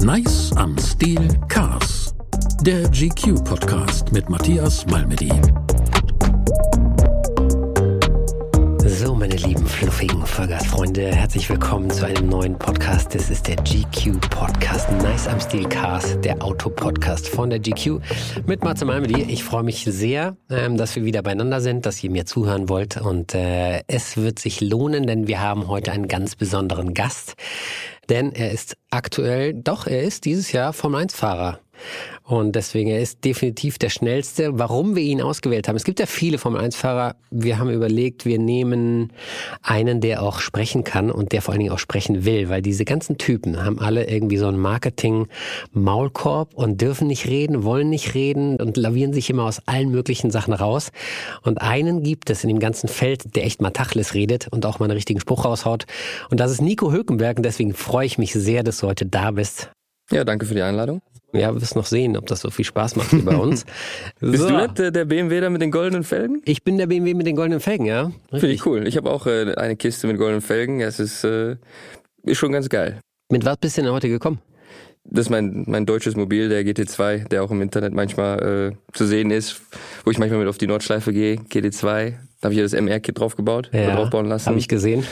Nice am Stil Cars. Der GQ Podcast mit Matthias Malmedy. Meine lieben fluffigen Vollgasfreunde, herzlich willkommen zu einem neuen Podcast. Das ist der GQ Podcast Nice am Stil Cars, der Auto-Podcast von der GQ mit Matze Malmedy. Ich freue mich sehr, ähm, dass wir wieder beieinander sind, dass ihr mir zuhören wollt und äh, es wird sich lohnen, denn wir haben heute einen ganz besonderen Gast, denn er ist aktuell, doch, er ist dieses Jahr Formel 1 Fahrer. Und deswegen, er ist definitiv der schnellste. Warum wir ihn ausgewählt haben. Es gibt ja viele Formel-1-Fahrer. Wir haben überlegt, wir nehmen einen, der auch sprechen kann und der vor allen Dingen auch sprechen will, weil diese ganzen Typen haben alle irgendwie so einen Marketing-Maulkorb und dürfen nicht reden, wollen nicht reden und lavieren sich immer aus allen möglichen Sachen raus. Und einen gibt es in dem ganzen Feld, der echt mal Tachles redet und auch mal einen richtigen Spruch raushaut. Und das ist Nico Hülkenberg und deswegen freue ich mich sehr, dass du heute da bist. Ja, danke für die Einladung. Ja, wir wirst noch sehen, ob das so viel Spaß macht wie bei uns. Bist so. du nicht der BMW da mit den goldenen Felgen? Ich bin der BMW mit den goldenen Felgen, ja. Finde ich cool. Ich habe auch äh, eine Kiste mit goldenen Felgen. Es ist, äh, ist schon ganz geil. Mit was bist du denn heute gekommen? Das ist mein, mein deutsches Mobil, der GT2, der auch im Internet manchmal äh, zu sehen ist, wo ich manchmal mit auf die Nordschleife gehe. GT2, da habe ich ja das MR-Kit draufgebaut, ja, draufbauen lassen. Habe ich gesehen.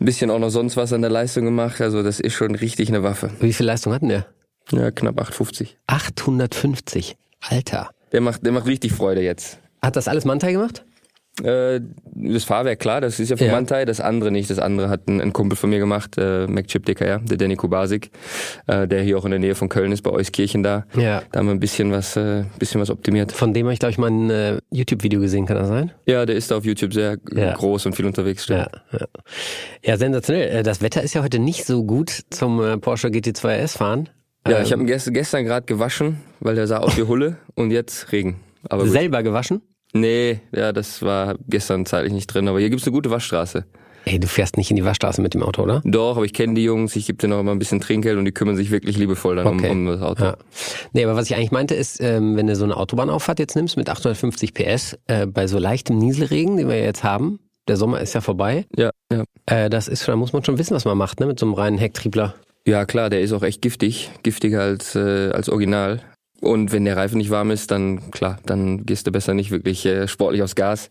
Ein bisschen auch noch sonst was an der Leistung gemacht. Also das ist schon richtig eine Waffe. Wie viel Leistung hatten der? Ja, knapp 850. 850. Alter. Der macht, der macht richtig Freude jetzt. Hat das alles Mantai gemacht? Äh, das Fahrwerk, klar, das ist ja von Ja. Mantai, das andere nicht. Das andere hat ein, ein Kumpel von mir gemacht, äh, MacChip DKR, der Danny Kubasik, äh, der hier auch in der Nähe von Köln ist, bei Euskirchen da. Ja. Da haben wir ein bisschen was, äh, bisschen was optimiert. Von dem habe ich, glaube ich, mal ein äh, YouTube-Video gesehen, kann das sein? Ja, der ist da auf YouTube sehr Ja. groß und viel unterwegs. stimmt. Ja, ja. ja, sensationell. Äh, Das Wetter ist ja heute nicht so gut zum äh, Porsche GT2 RS fahren. Ja, Ähm, ich habe ihn gest gestern gerade gewaschen, weil der sah aus wie Hulle und jetzt Regen. Aber gut. selber gewaschen. Nee, ja, das war gestern zeitlich nicht drin, aber hier gibt's eine gute Waschstraße. Ey, du fährst nicht in die Waschstraße mit dem Auto, oder? Doch, aber ich kenne die Jungs, ich gebe denen auch immer ein bisschen Trinkgeld und die kümmern sich wirklich liebevoll dann Okay. um, um das Auto. Ja. Nee, aber was ich eigentlich meinte ist, ähm, wenn du so eine Autobahnauffahrt jetzt nimmst mit 850 PS, äh, bei so leichtem Nieselregen, den wir jetzt haben, der Sommer ist ja vorbei, Ja, ja. äh, das ist, da muss man schon wissen, was man macht, ne, mit so einem reinen Hecktriebler. Ja, klar, der ist auch echt giftig, giftiger als äh, als Original. Und wenn der Reifen nicht warm ist, dann klar, dann gehst du besser nicht wirklich äh, sportlich aufs Gas.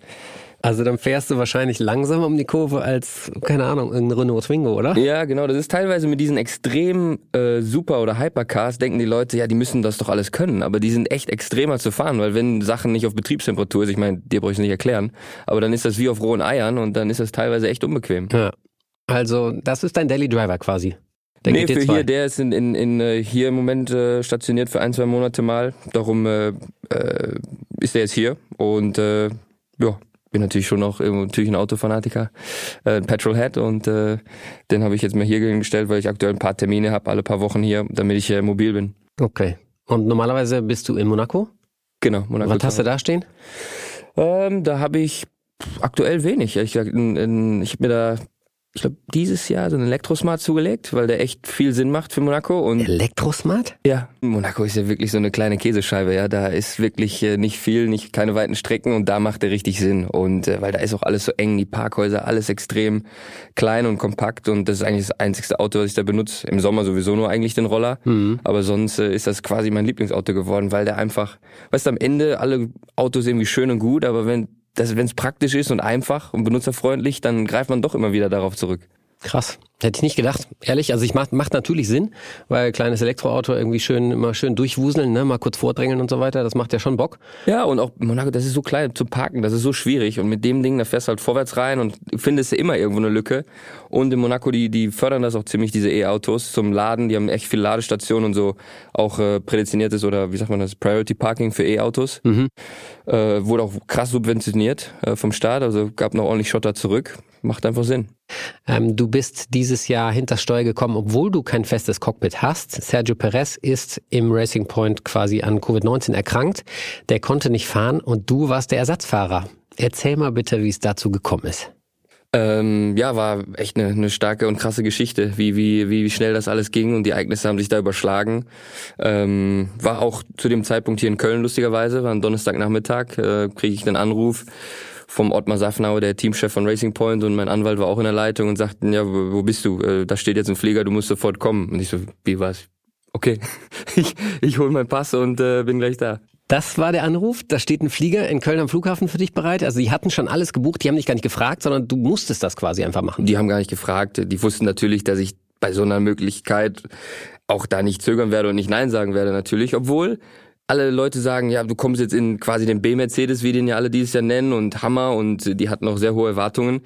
Also dann fährst du wahrscheinlich langsamer um die Kurve als, keine Ahnung, irgendein Renault Twingo, oder? Ja, genau. Das ist teilweise mit diesen extrem äh, Super- oder Hypercars denken die Leute, ja, die müssen das doch alles können. Aber die sind echt extremer zu fahren, weil wenn Sachen nicht auf Betriebstemperatur ist, ich meine, dir brauche ich nicht erklären, aber dann ist das wie auf rohen Eiern und dann ist das teilweise echt unbequem. Ja. Also das ist dein Daily Driver quasi. Der nee, GT2. für hier, der ist in, in, in, äh, hier im Moment äh, stationiert für ein, zwei Monate mal. Darum äh, äh, ist er jetzt hier. Und äh, ja, bin natürlich schon noch irgendwo natürlich ein Autofanatiker, äh, ein Petrolhead und äh, den habe ich jetzt mal hier hingestellt, weil ich aktuell ein paar Termine habe, alle paar Wochen hier, damit ich äh, mobil bin. Okay. Und normalerweise bist du in Monaco? Genau. Monaco Was hast du da stehen? Ähm, da habe ich aktuell wenig. Ich, in, ich habe mir da, ich glaube, dieses Jahr so einen Elektrosmart zugelegt, weil der echt viel Sinn macht für Monaco und Elektrosmart? Ja, Monaco ist ja wirklich so eine kleine Käsescheibe, ja. Da ist wirklich äh, nicht viel, nicht keine weiten Strecken und da macht er richtig Sinn. Und äh, weil da ist auch alles so eng, die Parkhäuser, alles extrem klein und kompakt und das ist eigentlich das einzigste Auto, was ich da benutze. Im Sommer sowieso nur eigentlich den Roller. Mhm. Aber sonst äh, ist das quasi mein Lieblingsauto geworden, weil der einfach, weißt du, am Ende alle Autos irgendwie schön und gut, aber wenn wenn es praktisch ist und einfach und benutzerfreundlich, dann greift man doch immer wieder darauf zurück. Krass. Hätte ich nicht gedacht. Ehrlich, also ich macht, macht natürlich Sinn, weil kleines Elektroauto irgendwie schön, immer schön durchwuseln, ne, mal kurz vordrängeln und so weiter, das macht ja schon Bock. Ja, und auch Monaco, das ist so klein zu parken, das ist so schwierig. Und mit dem Ding, da fährst du halt vorwärts rein und findest immer irgendwo eine Lücke. Und in Monaco, die, die fördern das auch ziemlich, diese E-Autos zum Laden. Die haben echt viele Ladestationen und so auch äh, prädestiniertes oder wie sagt man das, Priority Parking für E-Autos. Mhm. Äh, wurde auch krass subventioniert äh, vom Staat, also gab noch ordentlich Schotter zurück. Macht einfach Sinn. Ähm, du bist dieses Jahr hinter Steuer gekommen, obwohl du kein festes Cockpit hast. Sergio Perez ist im Racing Point quasi an Covid-19 erkrankt. Der konnte nicht fahren und du warst der Ersatzfahrer. Erzähl mal bitte, wie es dazu gekommen ist. Ähm, ja, war echt eine, eine starke und krasse Geschichte, wie, wie, wie schnell das alles ging und die Ereignisse haben sich da überschlagen. Ähm, war auch zu dem Zeitpunkt hier in Köln lustigerweise, war ein Donnerstagnachmittag, äh, kriege ich einen Anruf vom Ottmar Safnauer, der Teamchef von Racing Point und mein Anwalt war auch in der Leitung und sagten, ja, wo, bist du? Äh, da steht jetzt ein Flieger, du musst sofort kommen. Und ich so, wie was? Okay, ich, ich hole meinen Pass und äh, bin gleich da. Das war der Anruf. Da steht ein Flieger in Köln am Flughafen für dich bereit. Also die hatten schon alles gebucht. Die haben dich gar nicht gefragt, sondern du musstest das quasi einfach machen. Die haben gar nicht gefragt. Die wussten natürlich, dass ich bei so einer Möglichkeit auch da nicht zögern werde und nicht Nein sagen werde natürlich. Obwohl alle Leute sagen, ja, du kommst jetzt in quasi den B-Mercedes, wie den ja alle dieses Jahr nennen und Hammer und die hatten auch sehr hohe Erwartungen.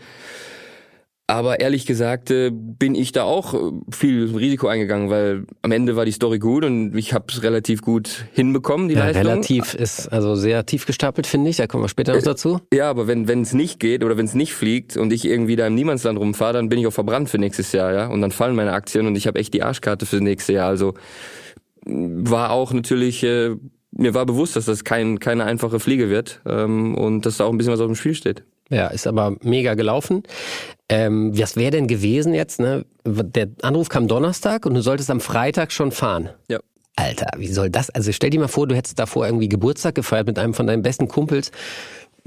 Aber ehrlich gesagt äh, bin ich da auch äh, viel Risiko eingegangen, weil am Ende war die Story gut und ich habe es relativ gut hinbekommen, die ja, Leistung. Relativ ist also sehr tief gestapelt, finde ich. Da kommen wir später noch Äh, dazu. Ja, aber wenn es nicht geht oder wenn es nicht fliegt und ich irgendwie da im Niemandsland rumfahre, dann bin ich auch verbrannt für nächstes Jahr, ja. Und dann fallen meine Aktien und ich habe echt die Arschkarte fürs nächste Jahr. Also war auch natürlich, äh, mir war bewusst, dass das kein, keine einfache Fliege wird ähm, und dass da auch ein bisschen was auf dem Spiel steht. Ja, ist aber mega gelaufen. Ähm, was wäre denn gewesen jetzt? Ne? Der Anruf kam Donnerstag und du solltest am Freitag schon fahren. Ja. Alter, wie soll das? Also stell dir mal vor, du hättest davor irgendwie Geburtstag gefeiert mit einem von deinen besten Kumpels,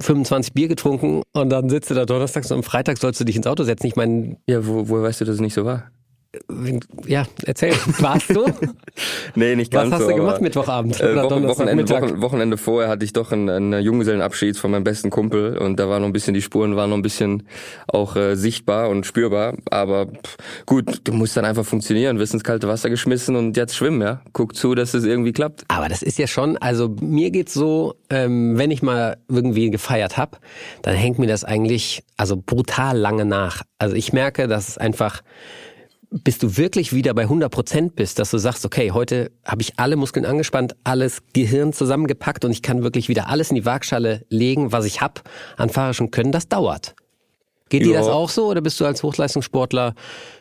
25 Bier getrunken und dann sitzt du da donnerstags und am Freitag sollst du dich ins Auto setzen. Ich meine, Ja, wo, woher weißt du, dass es nicht so war? Ja, erzähl, warst du? Nee, nicht Was ganz hast so. du gemacht Mittwochabend Äh, Wochen, Wochenende? Wochen, Wochenende vorher hatte ich doch einen, einen Junggesellenabschied von meinem besten Kumpel und da war noch ein bisschen, die Spuren waren noch ein bisschen auch äh, sichtbar und spürbar. Aber pff, gut, du musst dann einfach funktionieren, wirst ins kalte Wasser geschmissen und jetzt schwimmen, ja. Guck zu, dass es irgendwie klappt. Aber das ist ja schon, also mir geht's so, ähm, wenn ich mal irgendwie gefeiert hab, dann hängt mir das eigentlich also brutal lange nach. Also ich merke, dass es einfach, bis du wirklich wieder bei 100 Prozent bist, dass du sagst, okay, heute habe ich alle Muskeln angespannt, alles Gehirn zusammengepackt und ich kann wirklich wieder alles in die Waagschale legen, was ich hab an fahrerischem Können, das dauert. Geht dir Ja. das auch so oder bist du als Hochleistungssportler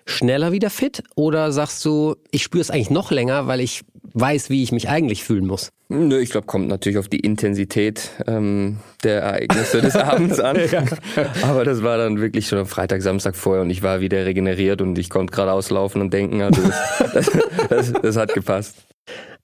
schneller wieder fit oder sagst du, ich spüre es eigentlich noch länger, weil ich weiß, wie ich mich eigentlich fühlen muss? Nö, ich glaube, kommt natürlich auf die Intensität ähm, der Ereignisse des Abends an. Aber das war dann wirklich schon am Freitag, Samstag vorher und ich war wieder regeneriert und ich konnte geradeaus laufen und denken. Also das, das, das, das hat gepasst.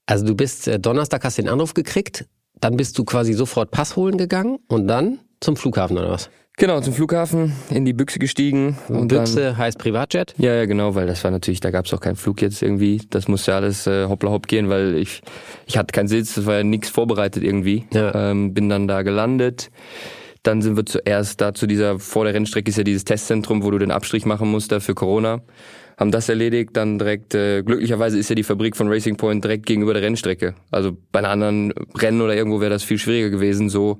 Also du bist äh, Donnerstag hast den Anruf gekriegt, dann bist du quasi sofort Pass holen gegangen und dann zum Flughafen oder was? Genau, zum Flughafen, in die Büchse gestiegen. Und Büchse Dann, heißt Privatjet. ja, ja, genau, weil das war natürlich, da gab es auch keinen Flug jetzt irgendwie. Das musste alles äh, hoppla hopp gehen, weil ich, ich hatte keinen Sitz, es war ja nichts vorbereitet irgendwie. Ja. Ähm, bin dann da gelandet. Dann sind wir zuerst da zu dieser, vor der Rennstrecke ist ja dieses Testzentrum, wo du den Abstrich machen musst da für Corona. Haben das erledigt, dann direkt, äh, glücklicherweise ist ja die Fabrik von Racing Point direkt gegenüber der Rennstrecke. Also bei einer anderen Rennen oder irgendwo wäre das viel schwieriger gewesen. So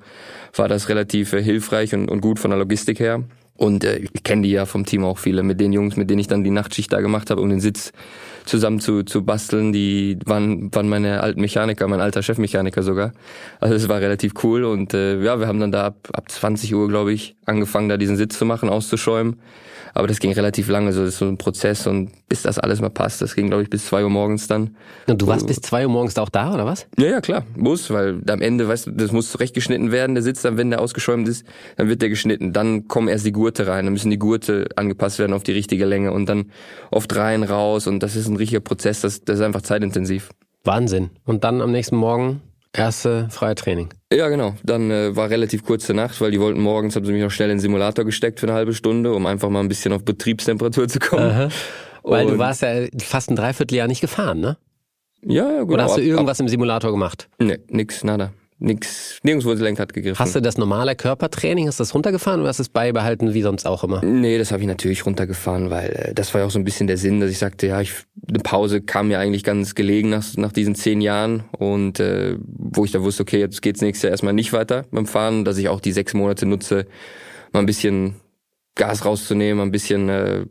war das relativ äh, hilfreich und, und gut von der Logistik her. Und äh, ich kenne die ja vom Team auch viele, mit den Jungs, mit denen ich dann die Nachtschicht da gemacht habe, um den Sitz zusammen zu, zu basteln. Die waren, waren meine alten Mechaniker, mein alter Chefmechaniker sogar. Also es war relativ cool und äh, ja, wir haben dann da ab, ab 20 Uhr, glaube ich, angefangen, da diesen Sitz zu machen, auszuschäumen. Aber das ging relativ lange, so das ist so ein Prozess und bis das alles mal passt, das ging, glaube ich, bis zwei Uhr morgens dann. Und du warst bis zwei Uhr morgens auch da oder was? Ja, ja, klar, muss, weil am Ende, weißt du, das muss zurechtgeschnitten werden, der Sitz dann, wenn der ausgeschäumt ist, dann wird der geschnitten. Dann kommen erst die Gurte rein, dann müssen die Gurte angepasst werden auf die richtige Länge und dann oft rein, raus und das ist ein richtiger Prozess, das, das ist einfach zeitintensiv. Wahnsinn. Und dann am nächsten Morgen erste freie Training. Ja, genau. Dann äh, war relativ kurze Nacht, weil die wollten morgens, haben sie mich noch schnell in den Simulator gesteckt für eine halbe Stunde, um einfach mal ein bisschen auf Betriebstemperatur zu kommen. Weil du Und- warst ja fast ein Dreivierteljahr nicht gefahren, ne? Ja, ja, genau. Oder hast du Ab- irgendwas im Simulator gemacht? Ab, nee, nix, nada. Nix, nirgendwo das Lenkrad gegriffen. Hast du das normale Körpertraining, hast du das runtergefahren oder hast du es beibehalten wie sonst auch immer? Nee, das habe ich natürlich runtergefahren, weil äh, das war ja auch so ein bisschen der Sinn, dass ich sagte, ja, ich, eine Pause kam mir eigentlich ganz gelegen nach, nach diesen zehn Jahren und äh, wo ich da wusste, okay, jetzt geht's nächstes Jahr erstmal nicht weiter beim Fahren, dass ich auch die sechs Monate nutze, mal ein bisschen Gas rauszunehmen, mal ein bisschen äh,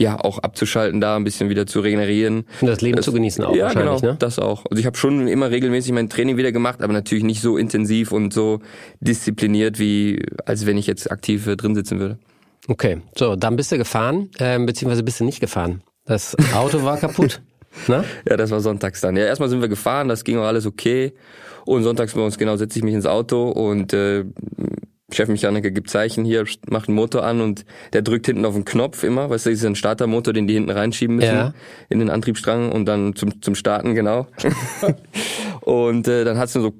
ja auch abzuschalten da, ein bisschen wieder zu regenerieren. Und das Leben zu genießen auch ja, wahrscheinlich, genau, ne? das auch. Also ich habe schon immer regelmäßig mein Training wieder gemacht, aber natürlich nicht so intensiv und so diszipliniert, wie als wenn ich jetzt aktiv äh, drin sitzen würde. Okay, so, dann bist du gefahren, ähm, beziehungsweise bist du nicht gefahren. Das Auto war kaputt. Ne? Ja, das war sonntags dann. Ja, erstmal sind wir gefahren, das ging auch alles okay. Und sonntags morgens genau setze ich mich ins Auto und äh, Chefmechaniker gibt Zeichen hier, macht einen Motor an und der drückt hinten auf den Knopf immer, weißt du, das ist ein Startermotor, den die hinten reinschieben müssen Ja. in den Antriebsstrang und dann zum, zum Starten, genau. und äh, dann hat's nur so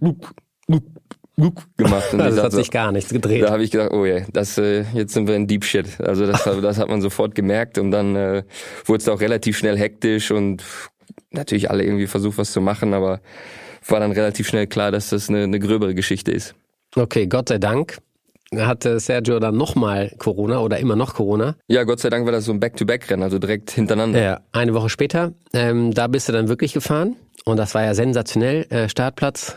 gemacht. Und also es hat sich gar nichts gedreht. Da habe ich gedacht, oh je, das, äh, jetzt sind wir in Deep Shit. Also das, das hat man sofort gemerkt und dann äh, wurde es auch relativ schnell hektisch und natürlich alle irgendwie versucht, was zu machen, aber war dann relativ schnell klar, dass das eine, eine gröbere Geschichte ist. Okay, Gott sei Dank hatte Sergio dann nochmal Corona oder immer noch Corona. Ja, Gott sei Dank war das so ein Back-to-Back-Rennen, also direkt hintereinander. Ja, eine Woche später. Ähm, da bist du dann wirklich gefahren und das war ja sensationell. Äh, Startplatz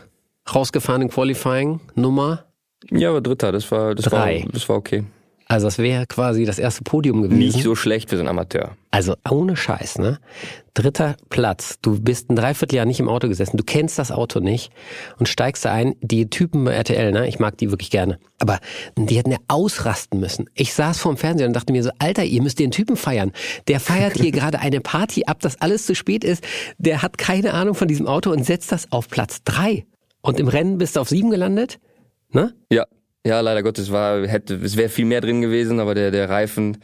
rausgefahren im Qualifying, Nummer? Ja, aber Dritter, das war, das Drei. war, das war okay. Also das wäre quasi das erste Podium gewesen. Nicht so schlecht für so einen Amateur. Also ohne Scheiß, ne? Dritter Platz. Du bist ein Dreivierteljahr nicht im Auto gesessen. Du kennst das Auto nicht und steigst da ein. Die Typen bei RTL, ne? Ich mag die wirklich gerne. Aber die hätten ja ausrasten müssen. Ich saß vorm Fernseher und dachte mir so, Alter, ihr müsst den Typen feiern. Der feiert hier gerade eine Party ab, dass alles zu spät ist. Der hat keine Ahnung von diesem Auto und setzt das auf Platz drei. Und im Rennen bist du auf sieben gelandet? Ne? Ja, ja, leider Gottes war, hätte, es wäre viel mehr drin gewesen, aber der, der Reifen,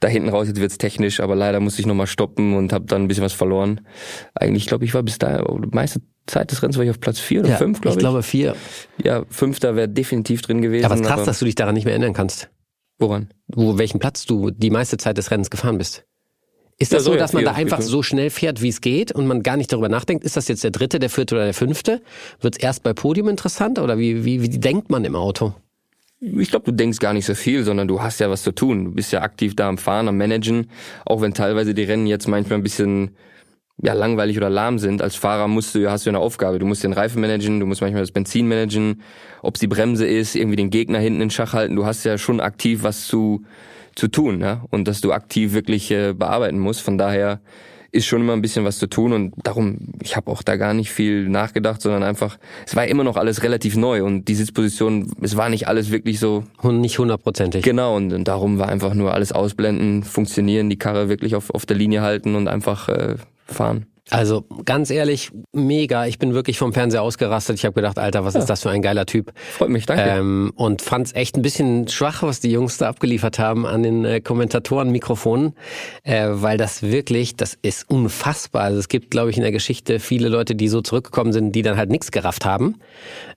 da hinten raus, jetzt wird's technisch, aber leider musste ich nochmal stoppen und habe dann ein bisschen was verloren. Eigentlich, glaube ich, war bis da, die meiste Zeit des Rennens war ich auf Platz vier oder Ja, fünf, glaube ich ich. glaube vier. Ja, fünfter wäre definitiv drin gewesen. Aber es ist krass, dass du dich daran nicht mehr erinnern kannst. woran? Wo, welchen Platz du die meiste Zeit des Rennens gefahren bist. Ist das Ja, so, so, ja, dass man da einfach so schnell fährt, wie es geht und man gar nicht darüber nachdenkt, ist das jetzt der dritte, der vierte oder der fünfte? Wird es erst bei Podium interessant oder wie, wie, wie denkt man im Auto? Ich glaube, du denkst gar nicht so viel, sondern du hast ja was zu tun. Du bist ja aktiv da am Fahren, am Managen. Auch wenn teilweise die Rennen jetzt manchmal ein bisschen ja, langweilig oder lahm sind. Als Fahrer musst du, hast du eine Aufgabe. Du musst den Reifen managen, du musst manchmal das Benzin managen, ob es die Bremse ist, irgendwie den Gegner hinten in Schach halten. Du hast ja schon aktiv was zu, zu tun, ja. Und dass du aktiv wirklich äh, bearbeiten musst. Von daher ist schon immer ein bisschen was zu tun und darum, ich habe auch da gar nicht viel nachgedacht, sondern einfach, es war immer noch alles relativ neu und die Sitzposition, es war nicht alles wirklich so Und nicht hundertprozentig. Genau, und, und darum war einfach nur alles ausblenden, funktionieren, die Karre wirklich auf, auf der Linie halten und einfach äh, fahren. Also ganz ehrlich, mega. Ich bin wirklich vom Fernseher ausgerastet. Ich habe gedacht, Alter, was ist das für ein geiler Typ? Freut mich, danke. Ähm, und fand's echt ein bisschen schwach, was die Jungs da abgeliefert haben an den äh, Kommentatoren-Mikrofonen, äh, weil das wirklich, das ist unfassbar. Also es gibt, glaube ich, in der Geschichte viele Leute, die so zurückgekommen sind, die dann halt nichts gerafft haben.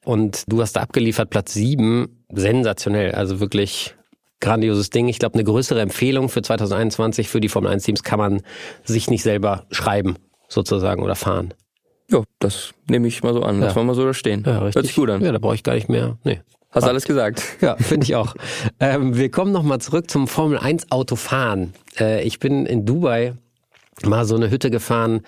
Und du hast da abgeliefert, Platz sieben, sensationell. Also wirklich grandioses Ding. Ich glaube, eine größere Empfehlung für 2021 für die Formel 1 Teams kann man sich nicht selber schreiben, sozusagen, oder fahren. ja, das nehme ich mal so an. Lass Ja. mal mal so da stehen. Ja, richtig. Hört sich gut an. Ja, da brauche ich gar nicht mehr. Nee. Hast alles gesagt. Ja, finde ich auch. ähm, wir kommen nochmal zurück zum Formel 1 Autofahren. Äh, ich bin in Dubai mal so eine Hütte gefahren,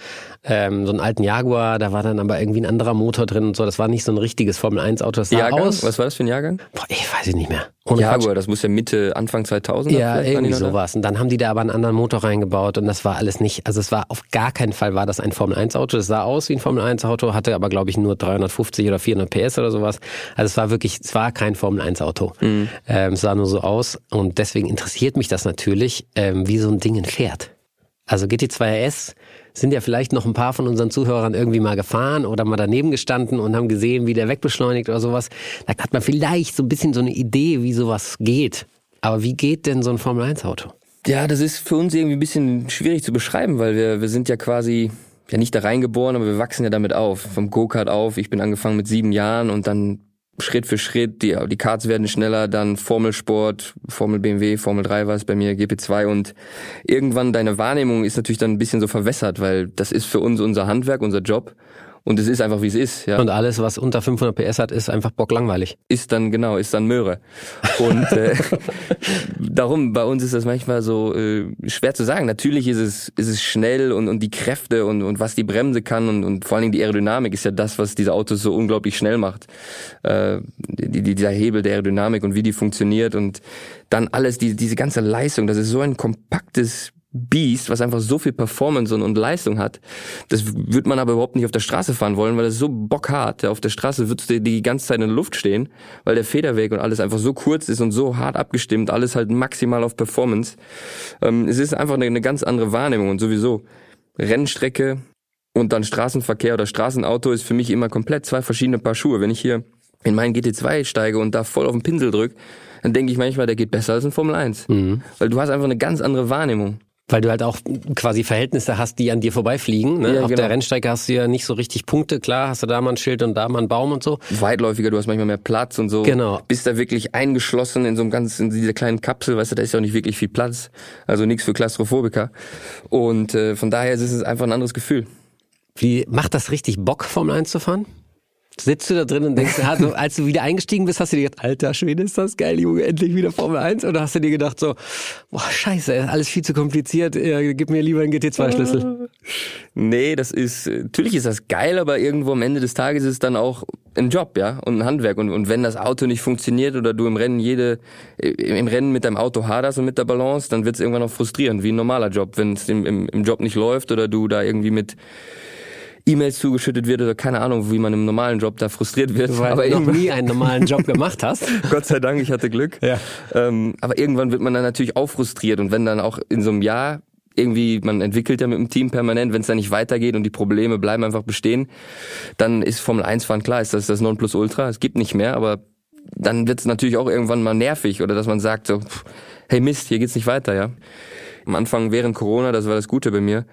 ähm, so einen alten Jaguar, da war dann aber irgendwie ein anderer Motor drin und so. Das war nicht so ein richtiges Formel 1 Auto. Das sah Jahrgang? aus. Was war das für ein Jahrgang? Boah, ich weiß es nicht mehr. Ohne Quatsch. Jaguar, das muss ja Mitte, Anfang 2000 Ja, irgendwie sowas. Und dann haben die da aber einen anderen Motor reingebaut und das war alles nicht, also es war auf gar keinen Fall war das ein Formel 1 Auto. Das sah aus wie ein Formel 1 Auto, hatte aber glaube ich nur 350 oder 400 PS oder sowas. Also es war wirklich, es war kein Formel 1 Auto. Ähm, es sah nur so aus und deswegen interessiert mich das natürlich, ähm, wie so ein Ding fährt. Also GT2 RS sind ja vielleicht noch ein paar von unseren Zuhörern irgendwie mal gefahren oder mal daneben gestanden und haben gesehen, wie der wegbeschleunigt oder sowas. Da hat man vielleicht so ein bisschen so eine Idee, wie sowas geht. Aber wie geht denn so ein Formel 1 Auto? Ja, das ist für uns irgendwie ein bisschen schwierig zu beschreiben, weil wir, wir sind ja quasi ja nicht da reingeboren, aber wir wachsen ja damit auf. Vom Go-Kart auf. Ich bin angefangen mit sieben Jahren und dann Schritt für Schritt, die, die Karts werden schneller, dann Formelsport, Formel BMW, Formel 3 war es bei mir, GP2 und irgendwann deine Wahrnehmung ist natürlich dann ein bisschen so verwässert, weil das ist für uns unser Handwerk, unser Job und es ist einfach wie es ist, ja. Und alles, was unter 500 PS hat, ist einfach bocklangweilig. ist dann genau, ist dann Möhre. Und äh, darum, bei uns ist das manchmal so äh, schwer zu sagen. Natürlich ist es, ist es schnell und, und die Kräfte und, und was die Bremse kann und, und vor allen Dingen die Aerodynamik ist ja das, was diese Autos so unglaublich schnell macht. Äh, die, die, dieser Hebel der Aerodynamik und wie die funktioniert und dann alles, die, diese ganze Leistung, das ist so ein kompaktes Biest, was einfach so viel Performance und, und Leistung hat. Das wird man aber überhaupt nicht auf der Straße fahren wollen, weil das so bockhart. Ja, Auf der Straße würdest du die ganze Zeit in der Luft stehen, weil der Federweg und alles einfach so kurz ist und so hart abgestimmt, alles halt maximal auf Performance. Ähm, es ist einfach eine, eine ganz andere Wahrnehmung und sowieso Rennstrecke und dann Straßenverkehr oder Straßenauto ist für mich immer komplett zwei verschiedene Paar Schuhe. Wenn ich hier in meinen GT2 steige und da voll auf den Pinsel drück, dann denke ich manchmal, der geht besser als ein Formel 1. Weil du hast einfach eine ganz andere Wahrnehmung. Weil du halt auch quasi Verhältnisse hast, die an dir vorbeifliegen. Ne? Ja, Auf genau. der Rennstrecke hast du ja nicht so richtig Punkte. Klar, hast du da mal ein Schild und da mal einen Baum und so. Weitläufiger, du hast manchmal mehr Platz und so. Genau. Bist da wirklich eingeschlossen in so einem ganz, in dieser kleinen Kapsel, weißt du, da ist ja auch nicht wirklich viel Platz. Also nichts für Klaustrophobiker. Und äh, von daher ist es einfach ein anderes Gefühl. Wie macht das richtig Bock, Formel 1 zu fahren? Sitzt du da drin und denkst, ja, so, als du wieder eingestiegen bist, hast du dir gedacht, alter Schwede, ist das geil, Junge, endlich wieder Formel 1? Oder hast du dir gedacht so, boah, scheiße, alles viel zu kompliziert, ja, gib mir lieber einen GT2-Schlüssel. Nee, das ist, äh, natürlich ist das geil, aber irgendwo am Ende des Tages ist es dann auch ein Job, ja, und ein Handwerk. Und, und wenn das Auto nicht funktioniert oder du im Rennen jede, äh, im Rennen mit deinem Auto haderst und mit der Balance, dann wird es irgendwann auch frustrierend, wie ein normaler Job. Wenn es im, im, im Job nicht läuft oder du da irgendwie mit E-Mails zugeschüttet wird oder keine Ahnung, wie man im normalen Job da frustriert wird. Weil aber du noch nie einen normalen Job gemacht hast. Gott sei Dank, ich hatte Glück. Ja. Ähm, aber irgendwann wird man dann natürlich auch frustriert und wenn dann auch in so einem Jahr irgendwie, man entwickelt ja mit dem Team permanent, wenn es dann nicht weitergeht und die Probleme bleiben einfach bestehen, dann ist Formel 1 fahren klar, ist das das Nonplusultra, es gibt nicht mehr, aber dann wird es natürlich auch irgendwann mal nervig oder dass man sagt so, hey Mist, hier geht's nicht weiter, ja. Am Anfang während Corona, das war das Gute bei mir,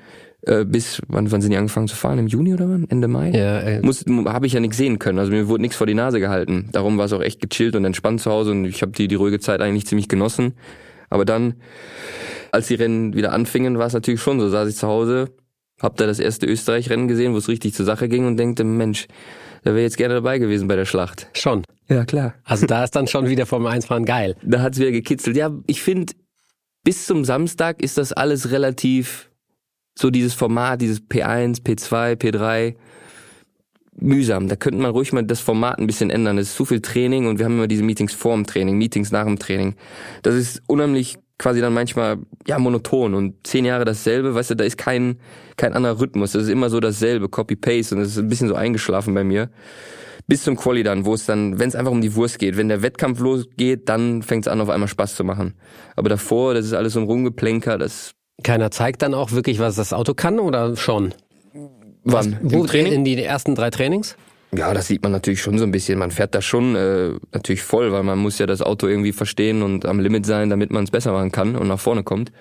äh, bis, wann, wann sind die angefangen zu fahren? Im Juni oder wann? Ende Mai? Ja, äh, muss habe ich ja nichts sehen können. Also mir wurde nichts vor die Nase gehalten. Darum war es auch echt gechillt und entspannt zu Hause und ich habe die die ruhige Zeit eigentlich ziemlich genossen. Aber dann, als die Rennen wieder anfingen, war es natürlich schon so. Saß ich zu Hause, hab da das erste Österreich-Rennen gesehen, wo es richtig zur Sache ging und denkte, Mensch, da wäre jetzt gerne dabei gewesen bei der Schlacht. schon. Ja klar. Also da ist dann schon wieder Formel 1 fahren geil. Da hat's wieder gekitzelt. Ja, ich finde, bis zum Samstag ist das alles relativ so dieses Format, dieses P1, P2, P3 mühsam. Da könnte man ruhig mal das Format ein bisschen ändern. Es ist zu viel Training und wir haben immer diese Meetings vor dem Training, Meetings nach dem Training. Das ist unheimlich quasi dann manchmal ja monoton und zehn Jahre dasselbe, weißt du, da ist kein kein anderer Rhythmus. Das ist immer so dasselbe, Copy Paste und das ist ein bisschen so eingeschlafen bei mir. Bis zum Quali dann, wo es dann, wenn es einfach um die Wurst geht, wenn der Wettkampf losgeht, dann fängt es an, auf einmal Spaß zu machen. Aber davor, das ist alles so ein Rumgeplänker, das Keiner zeigt dann auch wirklich, was das Auto kann oder schon? wann? Wo Training? in die ersten drei Trainings? Ja, das sieht man natürlich schon so ein bisschen. Man fährt da schon äh, natürlich voll, weil man muss ja das Auto irgendwie verstehen und am Limit sein, damit man es besser machen kann und nach vorne kommt.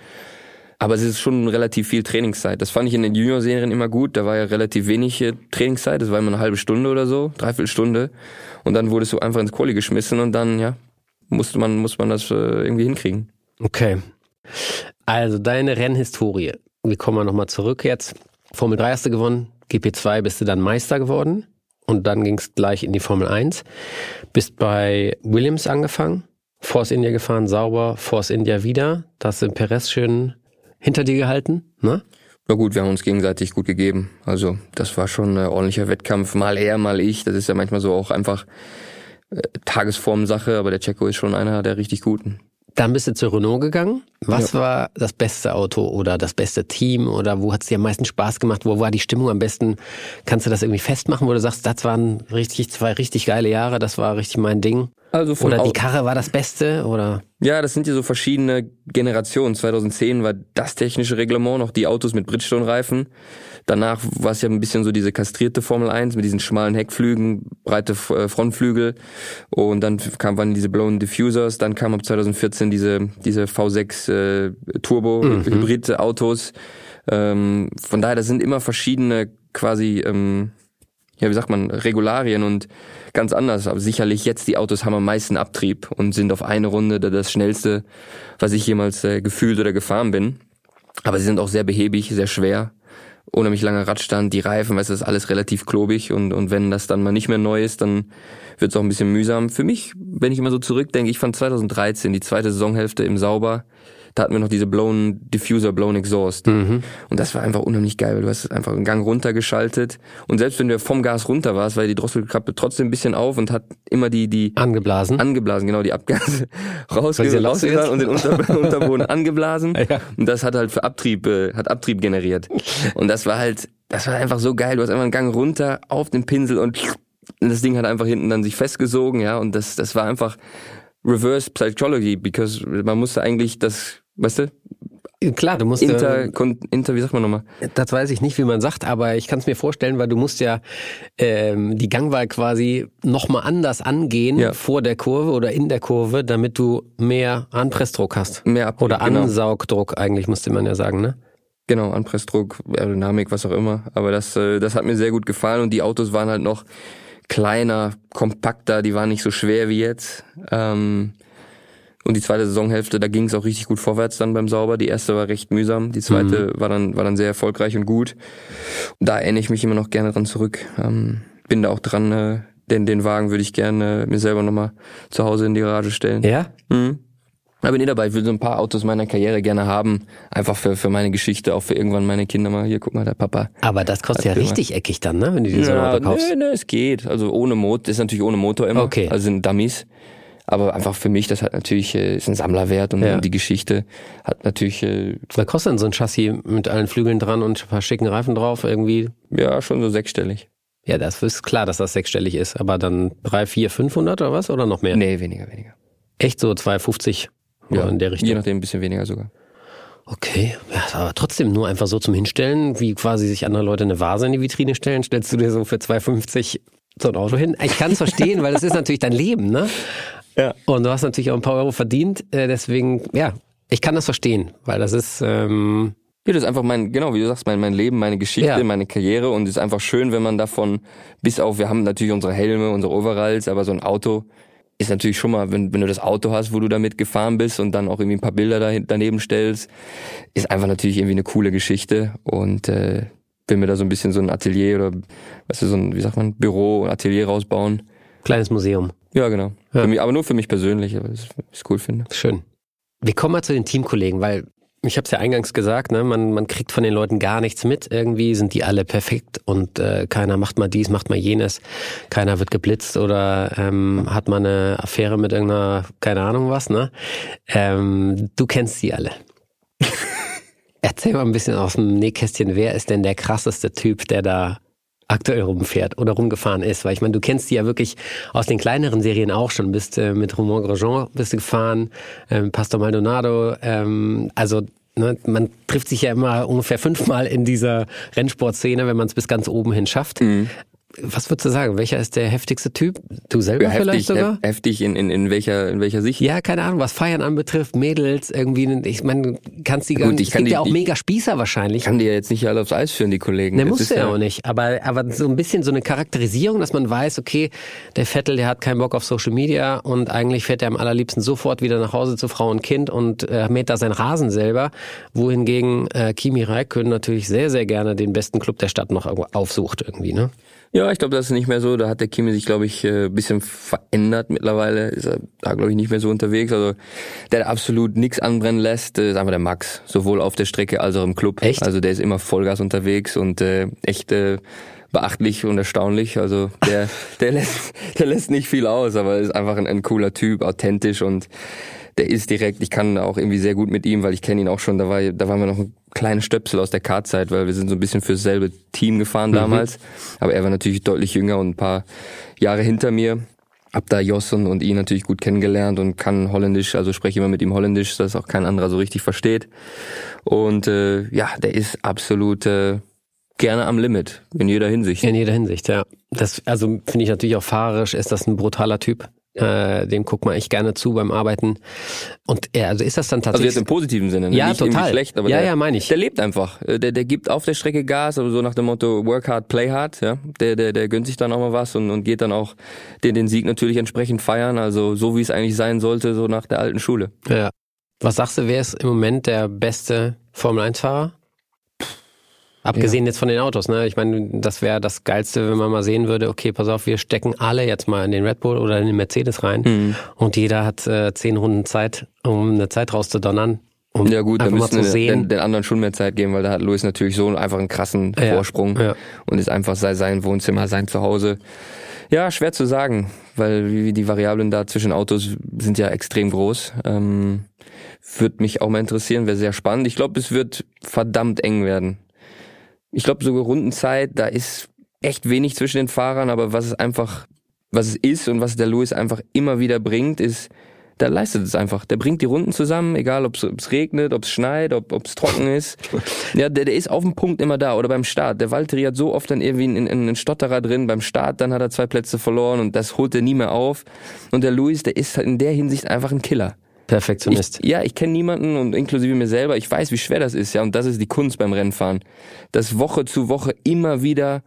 Aber es ist schon relativ viel Trainingszeit. Das fand ich in den Junior-Serien immer gut. Da war ja relativ wenig äh, Trainingszeit. Das war immer eine halbe Stunde oder so, dreiviertel Stunde. Und dann wurdest du einfach ins Quali geschmissen und dann, ja, musste man, muss man das äh, irgendwie hinkriegen. Okay. Also deine Rennhistorie. Wir kommen mal nochmal zurück jetzt. Formel 3 hast du gewonnen, GP2 bist du dann Meister geworden und dann ging es gleich in die Formel 1. Bist bei Williams angefangen, Force India gefahren, sauber, Force India wieder. Da hast du Perez schön hinter dir gehalten, ne? Na gut, wir haben uns gegenseitig gut gegeben. Also das war schon ein ordentlicher Wettkampf. Mal er, mal ich. Das ist ja manchmal so auch einfach äh, Tagesformsache, aber der Checo ist schon einer der richtig guten. Dann bist du zu Renault gegangen. Was war das beste Auto oder das beste Team oder wo hat es dir am meisten Spaß gemacht? Wo war die Stimmung am besten? Kannst du das irgendwie festmachen, wo du sagst, das waren richtig zwei richtig geile Jahre, das war richtig mein Ding? Also von Oder die Karre war das Beste oder? Ja, das sind ja so verschiedene Generationen. 2010 war das technische Reglement noch die Autos mit Bridgestone-Reifen. Danach war es ja ein bisschen so diese kastrierte Formel 1 mit diesen schmalen Heckflügen, breite äh, Frontflügel. Und dann kam waren diese Blown Diffusers. Dann kam ab 2014 diese, diese V6 äh, Turbo Hybrid Autos. Ähm, von daher, das sind immer verschiedene quasi, ähm, ja, wie sagt man, Regularien und ganz anders. Aber sicherlich jetzt die Autos haben am meisten Abtrieb und sind auf eine Runde da- das schnellste, was ich jemals äh, gefühlt oder gefahren bin. Aber sie sind auch sehr behäbig, sehr schwer. Unheimlich langer Radstand, die Reifen, weißt du, das ist alles relativ klobig und, und wenn das dann mal nicht mehr neu ist, dann wird es auch ein bisschen mühsam. Für mich, wenn ich immer so zurückdenke, ich fand 2013, die zweite Saisonhälfte im Sauber, da hatten wir noch diese Blown Diffuser, Blown Exhaust. Und das war einfach unheimlich geil, weil du hast einfach einen Gang runtergeschaltet. Und selbst wenn du vom Gas runter warst, war die Drosselklappe trotzdem ein bisschen auf und hat immer die, die Angeblasen. angeblasen, genau, die Abgase rausge jetzt? und den Unter Unterboden angeblasen. Ja. Und das hat halt für Abtrieb, äh, hat Abtrieb generiert. Und das war halt, das war einfach so geil. Du hast einfach einen Gang runter auf den Pinsel und das Ding hat einfach hinten dann sich festgesogen, ja. Und das, das war einfach Reverse Psychology, because man musste eigentlich das, weißt du, Klar, du musst Inter, äh, Kon- Inter, wie sagt man nochmal? Das weiß ich nicht, wie man sagt, aber ich kann es mir vorstellen, weil du musst ja ähm, die Gangwahl quasi nochmal anders angehen Ja. vor der Kurve oder in der Kurve, damit du mehr Anpressdruck hast. Mehr Ab Oder genau. Ansaugdruck eigentlich, müsste man ja sagen, ne? Genau, Anpressdruck, Aerodynamik, was auch immer. Aber das, äh, das hat mir sehr gut gefallen und die Autos waren halt noch kleiner, kompakter, die waren nicht so schwer wie jetzt. Ähm, und die zweite Saisonhälfte, da ging es auch richtig gut vorwärts dann beim Sauber. Die erste war recht mühsam, die zweite war dann war dann sehr erfolgreich und gut. Da erinnere ich mich immer noch gerne dran zurück. Ähm, bin da auch dran, äh, den den Wagen würde ich gerne mir selber nochmal zu Hause in die Garage stellen. Ja? Mhm. Da bin ich dabei. Ich will so ein paar Autos meiner Karriere gerne haben. Einfach für, für meine Geschichte, auch für irgendwann meine Kinder mal. Hier, guck mal, der Papa. Aber das kostet ja mal. richtig eckig dann, ne? Wenn du so ein Auto kaufst. nö, nö, es geht. Also ohne Motor, ist natürlich ohne Motor immer. Okay. Also sind Dummies. Aber einfach für mich, das hat natürlich, äh, ist ein Sammlerwert und, Ja. und die Geschichte hat natürlich, äh, Was kostet denn so ein Chassis mit allen Flügeln dran und ein paar schicken Reifen drauf irgendwie? ja, schon so sechsstellig. Ja, das ist klar, dass das sechsstellig ist, aber dann drei, vier, 500 oder was? Oder noch mehr? Nee, weniger, weniger. Echt so 250 ja, in der Richtung. Je nachdem ein bisschen weniger sogar. Okay, ja, aber trotzdem nur einfach so zum Hinstellen, wie quasi sich andere Leute eine Vase in die Vitrine stellen, stellst du dir so für 2,50 so ein Auto hin. Ich kann es verstehen, weil das ist natürlich dein Leben, ne? Ja. Und du hast natürlich auch ein paar Euro verdient, äh, deswegen, ja, ich kann das verstehen, weil das ist, ähm, Ja, das ist einfach mein, genau, wie du sagst, mein, mein Leben, meine Geschichte, Ja. meine Karriere und es ist einfach schön, wenn man davon, bis auf, wir haben natürlich unsere Helme, unsere Overalls, aber so ein Auto ist natürlich schon mal, wenn, wenn du das Auto hast, wo du damit gefahren bist und dann auch irgendwie ein paar Bilder dahin, daneben stellst, ist einfach natürlich irgendwie eine coole Geschichte und äh, will mir da so ein bisschen so ein Atelier oder, weißt du, so ein, wie sagt man, Büro, Atelier rausbauen. Kleines Museum. Ja, genau. Ja. Mich, aber nur für mich persönlich, weil ich es cool finde. Schön. Wir kommen mal zu den Teamkollegen, weil ich habe es ja eingangs gesagt, ne, man, man kriegt von den Leuten gar nichts mit. Irgendwie sind die alle perfekt und äh, keiner macht mal dies, macht mal jenes. Keiner wird geblitzt oder ähm, hat mal eine Affäre mit irgendeiner, keine Ahnung was. Ne? Ähm, du kennst die alle. Erzähl mal ein bisschen aus dem Nähkästchen, wer ist denn der krasseste Typ, der da aktuell rumfährt oder rumgefahren ist? Weil ich meine, du kennst die ja wirklich aus den kleineren Serien auch schon. Bist äh, mit Romain Grosjean bist du gefahren, ähm, Pastor Maldonado. Ähm, also ne, man trifft sich ja immer ungefähr fünfmal in dieser Rennsportszene, wenn man es bis ganz oben hin schafft. Was würdest du sagen? Welcher ist der heftigste Typ? Du selber Ja, vielleicht heftig, sogar? hef- heftig in, in, in welcher, in welcher Sicht? Ja, keine Ahnung, was Feiern anbetrifft, Mädels irgendwie, ich meine, kannst die gar nicht, ich es gibt die- ja auch mega Spießer wahrscheinlich. Ich kann die ja jetzt nicht alle aufs Eis führen, die Kollegen. Ne, musst ist du ja auch nicht. Aber, aber so ein bisschen so eine Charakterisierung, dass man weiß, okay, der Vettel, der hat keinen Bock auf Social Media und eigentlich fährt er am allerliebsten sofort wieder nach Hause zu Frau und Kind und äh, mäht da seinen Rasen selber. Wohingegen äh, Kimi Räikkönen natürlich sehr, sehr gerne den besten Club der Stadt noch aufsucht irgendwie, ne? Ja, ich glaube, das ist nicht mehr so. Da hat der Kimi sich, glaube ich, ein bisschen verändert mittlerweile. Ist er da, glaube ich, nicht mehr so unterwegs. Also der absolut nichts anbrennen lässt, äh, ist einfach der Max. Sowohl auf der Strecke als auch im Club. Echt? Also der ist immer Vollgas unterwegs und äh, echt äh, beachtlich und erstaunlich. Also der, der, lässt, der lässt nicht viel aus, aber ist einfach ein, ein cooler Typ, authentisch und der ist direkt, ich kann auch irgendwie sehr gut mit ihm, weil ich kenne ihn auch schon, da war, da waren wir noch ein kleiner Stöpsel aus der Kartzeit, weil wir sind so ein bisschen fürs selbe Team gefahren damals. Aber er war natürlich deutlich jünger und ein paar Jahre hinter mir. Hab da Jos und, und ihn natürlich gut kennengelernt und kann Holländisch, also spreche immer mit ihm Holländisch, dass auch kein anderer so richtig versteht. Und äh, ja, der ist absolut äh, gerne am Limit, in jeder Hinsicht. In jeder Hinsicht, ja. Das, also finde ich natürlich auch fahrerisch, ist das ein brutaler Typ. Äh, dem guckt man echt gerne zu beim Arbeiten. Und er, also ist das dann Also tatsächlich. jetzt im positiven Sinne, ne? Ja, nicht total. schlecht, aber Ja, der, ja, meine ich. der lebt einfach. Äh, Der, der gibt auf der Strecke Gas, aber so nach dem Motto Work hard, play hard, ja. Der, der, der gönnt sich dann auch mal was und, und geht dann auch den, den Sieg natürlich entsprechend feiern. Also so wie es eigentlich sein sollte, so nach der alten Schule. ja. Was sagst du, wer ist im Moment der beste Formel-1-Fahrer? Abgesehen jetzt von den Autos, ne? Ich meine, das wäre das Geilste, wenn man mal sehen würde, okay, pass auf, wir stecken alle jetzt mal in den Red Bull oder in den Mercedes rein Mhm. und jeder hat äh, zehn Runden Zeit, um eine Zeit rauszudonnern. Um Ja gut, da einfach mal müssen wir den, den anderen schon mehr Zeit geben, weil da hat Luis natürlich so einfach einen krassen Ja, Vorsprung ja. und ist einfach sei sein Wohnzimmer, sein Zuhause. Ja, schwer zu sagen, weil die Variablen da zwischen Autos sind ja extrem groß. Ähm, würde mich auch mal interessieren, wäre sehr spannend. Ich glaube, es wird verdammt eng werden. Ich glaube, sogar Rundenzeit, da ist echt wenig zwischen den Fahrern, aber was es einfach, was es ist und was der Lewis einfach immer wieder bringt, ist der leistet es einfach. Der bringt die Runden zusammen, egal ob es regnet, ob es schneit, ob es trocken ist. ja, der, der ist auf dem Punkt immer da. Oder beim Start. Der Valtteri hat so oft dann irgendwie einen, einen Stotterer drin. Beim Start, dann hat er zwei Plätze verloren und das holt er nie mehr auf. Und der Luis, der ist halt in der Hinsicht einfach ein Killer. Perfektionist. Ich, ja, ich kenne niemanden und inklusive mir selber, ich weiß, wie schwer das ist, ja, und das ist die Kunst beim Rennfahren. Das Woche zu Woche immer wieder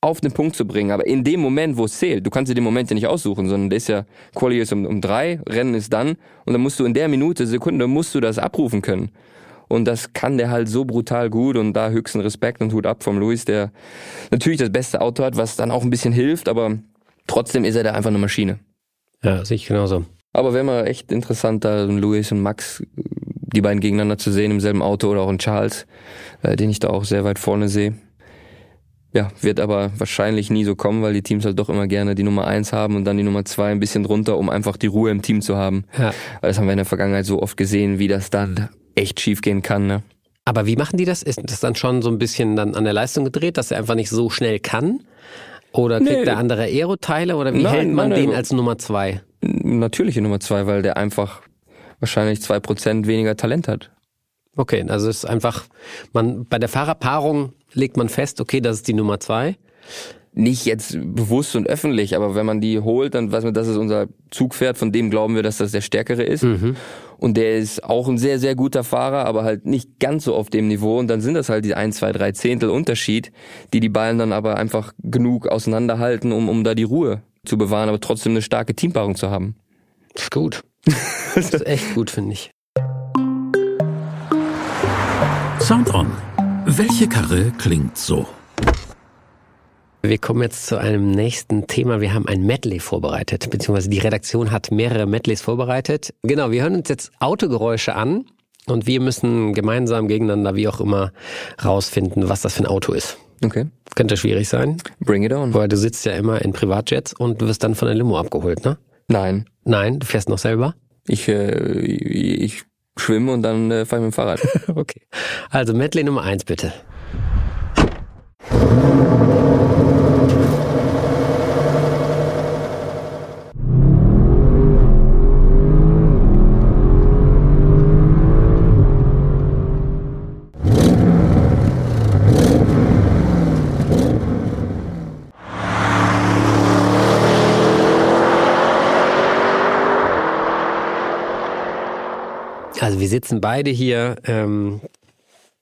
auf den Punkt zu bringen. Aber in dem Moment, wo es zählt, du kannst dir den Moment ja nicht aussuchen, sondern der ist ja, Quali ist um, um drei, Rennen ist dann und dann musst du in der Minute, Sekunde, musst du das abrufen können. Und das kann der halt so brutal gut und da höchsten Respekt und Hut ab vom Luis, der natürlich das beste Auto hat, was dann auch ein bisschen hilft, aber trotzdem ist er da einfach eine Maschine. Ja, sehe ich genauso. Aber wäre mal echt interessant, da Luis und Max, die beiden gegeneinander zu sehen im selben Auto oder auch in Charles, äh, den ich da auch sehr weit vorne sehe. Ja, wird aber wahrscheinlich nie so kommen, weil die Teams halt doch immer gerne die Nummer eins haben und dann die Nummer zwei ein bisschen drunter, um einfach die Ruhe im Team zu haben. Ja. Weil das haben wir in der Vergangenheit so oft gesehen, wie das dann echt schief gehen kann. Ne? Aber wie machen die das? Ist das dann schon so ein bisschen dann an der Leistung gedreht, dass er einfach nicht so schnell kann? Oder kriegt nee. der andere Aeroteile oder wie nein, hält man nein, den als Nummer zwei? Natürliche Nummer zwei, weil der einfach wahrscheinlich zwei Prozent weniger Talent hat. Okay, also es ist einfach, man bei der Fahrerpaarung legt man fest, okay, das ist die Nummer zwei. Nicht jetzt bewusst und öffentlich, aber wenn man die holt, dann weiß man, das ist unser Zugpferd, von dem glauben wir, dass das der stärkere ist. Mhm. Und der ist auch ein sehr, sehr guter Fahrer, aber halt nicht ganz so auf dem Niveau. Und dann sind das halt die ein, zwei, drei Zehntel Unterschied, die die Ballen dann aber einfach genug auseinanderhalten, um, um da die Ruhe zu bewahren, aber trotzdem eine starke Teampaarung zu haben. Das ist gut. Das ist echt gut, finde ich. Sound On. Welche Karre klingt so? Wir kommen jetzt zu einem nächsten Thema. Wir haben ein Medley vorbereitet, beziehungsweise die Redaktion hat mehrere Medleys vorbereitet. Genau, wir hören uns jetzt Autogeräusche an und wir müssen gemeinsam gegeneinander, wie auch immer, rausfinden, was das für ein Auto ist. Okay. Könnte schwierig sein. Bring it on. Weil du sitzt ja immer in Privatjets und du wirst dann von der Limo abgeholt, ne? Nein. Nein, du fährst noch selber? Ich, äh, ich schwimme und dann äh, fahre ich mit dem Fahrrad. okay. Also Medley Nummer eins bitte. Also wir sitzen beide hier, ähm,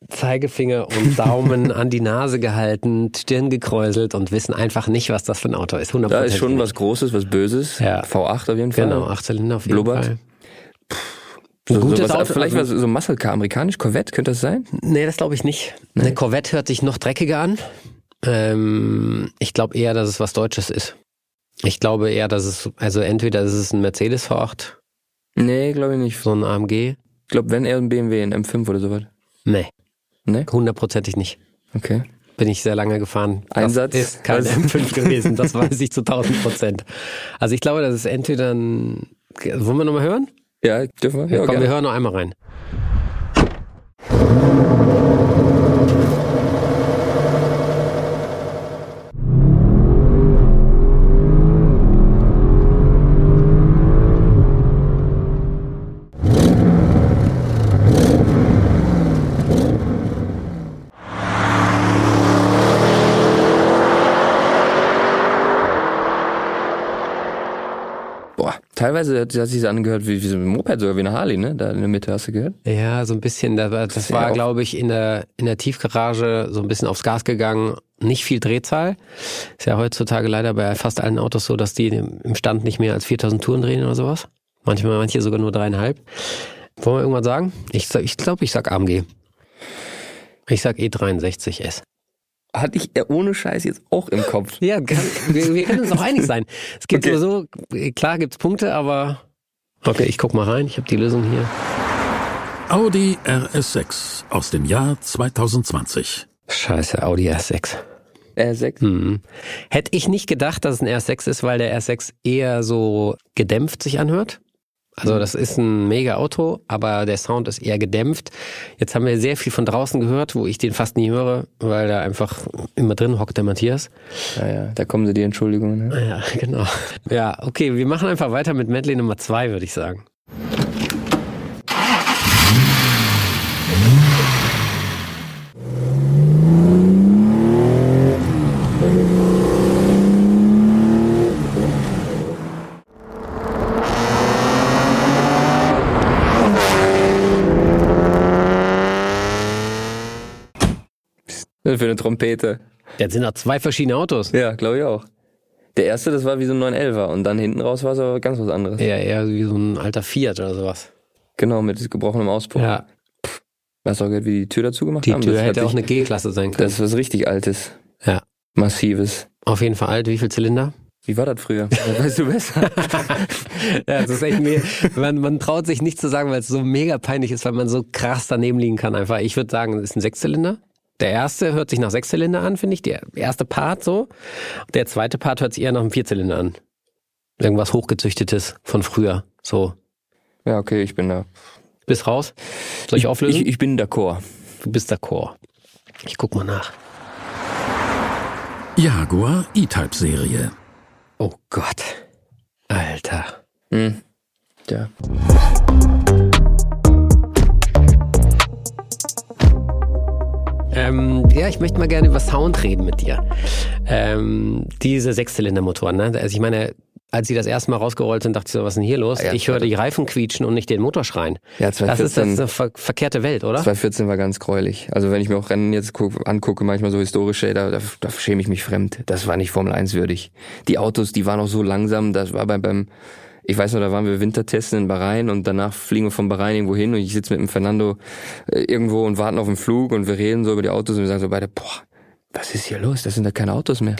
Zeigefinger und Daumen an die Nase gehalten, Stirn gekräuselt und wissen einfach nicht, was das für ein Auto ist. Da ist schon was Großes, was Böses. Ja. V8 auf jeden Fall. Genau, 8 Zylinder auf jeden Blubbert. Fall. So, Gutes so was, Auto. Vielleicht was so Muscle Car, amerikanisch, Corvette, könnte das sein? Nee, das glaube ich nicht. Nee. Eine Corvette hört sich noch dreckiger an. Ähm, ich glaube eher, dass es was Deutsches ist. Ich glaube eher, dass es, also entweder ist es ein Mercedes V8. Nee, glaube ich nicht. So ein AMG. Ich glaube, wenn eher ein BMW, ein M5 oder sowas. Nee. Nee? Hundertprozentig nicht. Okay. Bin ich sehr lange gefahren. Einsatz? Das ist kein M5 gewesen, das weiß ich zu 1000 Prozent. Also ich glaube, das ist entweder ein... Wollen wir nochmal hören? Ja, dürfen wir? Ja, komm, gerne. wir hören noch einmal rein. Teilweise hat, sich das angehört wie, wie so ein Moped, sogar wie eine Harley, ne? Da in der Mitte hast du gehört? Ja, so ein bisschen. Das war, das war glaube ich, in der, in der Tiefgarage so ein bisschen aufs Gas gegangen. Nicht viel Drehzahl. Ist ja heutzutage leider bei fast allen Autos so, dass die im Stand nicht mehr als 4000 Touren drehen oder sowas. Manchmal, manche sogar nur dreieinhalb. Wollen wir irgendwas sagen? Ich, ich glaube, ich sag AMG. Ich sag E63S hatte ich ohne Scheiß jetzt auch im Kopf. Ja, kann, wir, wir, können uns auch einig sein. Es gibt okay. so, klar gibt's Punkte, aber okay, ich guck mal rein, ich habe die Lösung hier. Audi RS6 aus dem Jahr 2020. Scheiße, Audi R6. R6? Mhm. Hätte ich nicht gedacht, dass es ein R6 ist, weil der R6 eher so gedämpft sich anhört. Also das ist ein mega Auto, aber der Sound ist eher gedämpft. Jetzt haben wir sehr viel von draußen gehört, wo ich den fast nie höre, weil da einfach immer drin hockt der Matthias. Ja, ja, da kommen sie die Entschuldigungen. Ne? Ja, genau. Ja, okay, wir machen einfach weiter mit Medley Nummer zwei, würde ich sagen. Für eine Trompete. Jetzt sind da zwei verschiedene Autos. Ja, glaube ich auch. Der erste, das war wie so ein 911er und dann hinten raus war es aber ganz was anderes. Ja, eher wie so ein alter Fiat oder sowas. Genau, mit gebrochenem Auspuff. Ja, Weißt du auch, wie die Tür dazu gemacht die haben? Tür das hätte auch eine G-Klasse sein können. Das ist was richtig Altes. Ja. Massives. Auf jeden Fall alt. Wie viel Zylinder? Wie war das früher? Das weißt du besser. Ja, das ist echt mega. Man, man traut sich nicht zu sagen, weil es so mega peinlich ist, weil man so krass daneben liegen kann einfach. Ich würde sagen, es ist ein Sechszylinder. Der erste hört sich nach Sechszylinder an, finde ich. Der erste Part so. Der zweite Part hört sich eher nach einem Vierzylinder an. Irgendwas hochgezüchtetes von früher. So. ja, okay, ich bin da. Bis raus. Soll ich auflösen? Ich, ich bin d'accord. du bist d'accord. Ich guck mal nach. Jaguar E-Type-Serie. Oh Gott. Alter. Hm. Ja. Ähm, ja, ich möchte mal gerne über Sound reden mit dir. Ähm, diese Sechszylindermotoren, ne? Also ich meine, als sie das erste Mal rausgerollt sind, dachte ich so, was ist denn hier los? Ja, ich höre die Reifen quietschen und nicht den Motor schreien. Ja, Das ist das 2014, eine ver verkehrte Welt, oder? 2014 war ganz gräulich. Also wenn ich mir auch Rennen jetzt guck, angucke, manchmal so historische, da, da, da schäme ich mich fremd. Das war nicht Formel 1 würdig. Die Autos, die waren auch so langsam, das war beim, beim ich weiß noch, da waren wir Wintertesten in Bahrain und danach fliegen wir von Bahrain irgendwo hin und ich sitze mit dem Fernando äh, irgendwo und warten auf den Flug und wir reden so über die Autos und wir sagen so beide, boah, was ist hier los? Das sind da keine Autos mehr.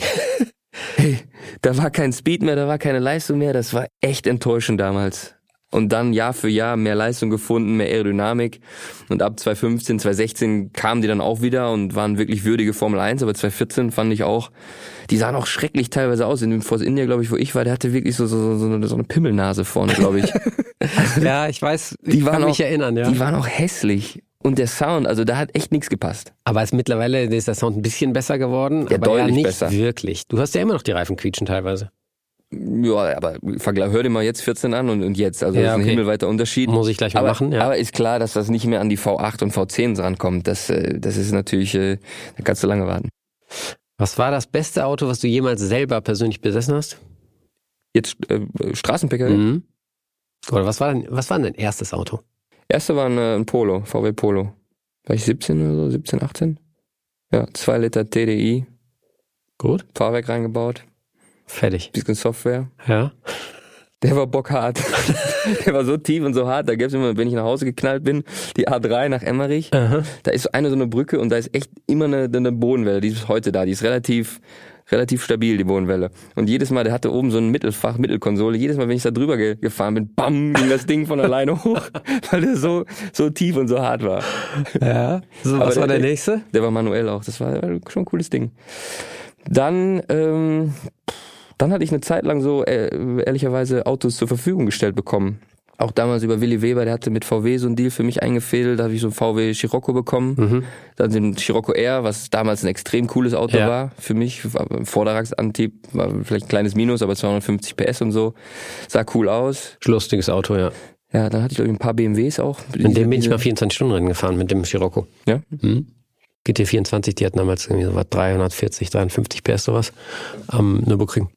hey, da war kein Speed mehr, da war keine Leistung mehr, das war echt enttäuschend damals. Und dann Jahr für Jahr mehr Leistung gefunden, mehr Aerodynamik. Und ab 2015, 2016 kamen die dann auch wieder und waren wirklich würdige Formel 1. Aber 2014 fand ich auch, die sahen auch schrecklich teilweise aus. In dem Force India, glaube ich, wo ich war, der hatte wirklich so, so, so, eine, so eine Pimmelnase vorne, glaube ich. Ja, ich weiß, ich Die kann waren mich auch- erinnern, ja. Die waren auch hässlich. Und der Sound, also da hat echt nichts gepasst. Aber es mittlerweile ist der Sound ein bisschen besser geworden, Ja, aber ja deutlich nicht besser. wirklich. Du hörst ja immer noch die Reifen quietschen teilweise. Ja, aber vergleich, hör dir mal jetzt 14 an und, und jetzt. Also Ja, das ist ein okay. himmelweiter Unterschied. Muss ich gleich mal aber, machen, ja. aber ist klar, dass das nicht mehr an die V8 und V10 rankommt. Das, äh, das ist natürlich, äh, da kannst du lange warten. Was war das beste Auto, was du jemals selber persönlich besessen hast? Jetzt äh, Straßenpkw. Mhm. Oder was war denn, was war denn dein erstes Auto? Erste war ein, ein Polo, VW Polo. War ich 17 oder so, 17, 18? Ja, 2 Liter TDI, Gut. Fahrwerk reingebaut, Fertig. bisschen Software. Ja. Der war bockhart. der war so tief und so hart. Da gab's immer, wenn ich nach Hause geknallt bin, die A3 nach Emmerich. Aha. Da ist so eine so eine Brücke und da ist echt immer eine, eine Bodenwelle. Die ist heute da. Die ist relativ relativ stabil, die Bodenwelle. Und jedes Mal, der hatte oben so ein Mittelfach, Mittelkonsole. Jedes Mal, wenn ich da drüber ge gefahren bin, bam, ging das Ding von alleine hoch, weil der so so tief und so hart war. Ja. So, Aber was war der der- nächste? Der war manuell auch. Das war schon ein cooles Ding. Dann, ähm, dann hatte ich eine Zeit lang so äh, ehrlicherweise Autos zur Verfügung gestellt bekommen. Auch damals über Willy Weber, der hatte mit VW so einen Deal für mich eingefädelt. Da habe ich so einen VW Scirocco bekommen. Mhm. Dann den Scirocco R, was damals ein extrem cooles Auto Ja. war für mich. Vorderrangsantrieb war vielleicht ein kleines Minus, aber 250 PS und so. Sah cool aus. Lustiges Auto, ja. Ja, dann hatte ich glaube ich ein paar BMWs auch. Mit dem bin ich mal 24 Stunden Rennen gefahren, mit dem Scirocco. Ja? Mhm. GT24, die hatten damals irgendwie so was 340, 350 PS sowas am Nürburgring.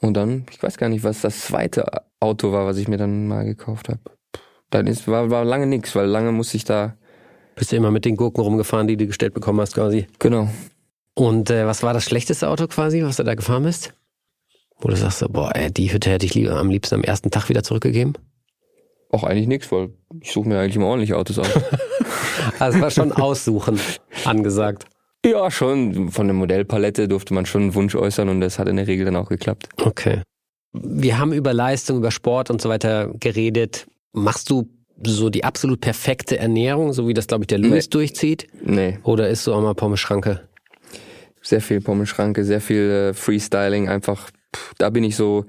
Und dann, ich weiß gar nicht, was das zweite Auto war, was ich mir dann mal gekauft habe. Dann ist, war, war lange nix, weil lange musste ich da, Bist du immer mit den Gurken rumgefahren, die du gestellt bekommen hast quasi. genau. Und äh, was war das schlechteste Auto quasi, was du da gefahren bist? Wo du sagst, so, boah, ey, die Hütte hätte ich lieber am liebsten am ersten Tag wieder zurückgegeben? Auch eigentlich nix, weil ich suche mir eigentlich immer ordentliche Autos aus. Also war schon Aussuchen angesagt. Ja, schon. Von der Modellpalette durfte man schon einen Wunsch äußern und das hat in der Regel dann auch geklappt. Okay. Wir haben über Leistung, über Sport und so weiter geredet. Machst du so die absolut perfekte Ernährung, so wie das, glaube ich, der Louis Nee. durchzieht? Nee, Oder isst du auch mal Pommes-Schranke? sehr viel Pommelschranke, sehr viel äh, Freestyling, einfach, pff, da bin ich so,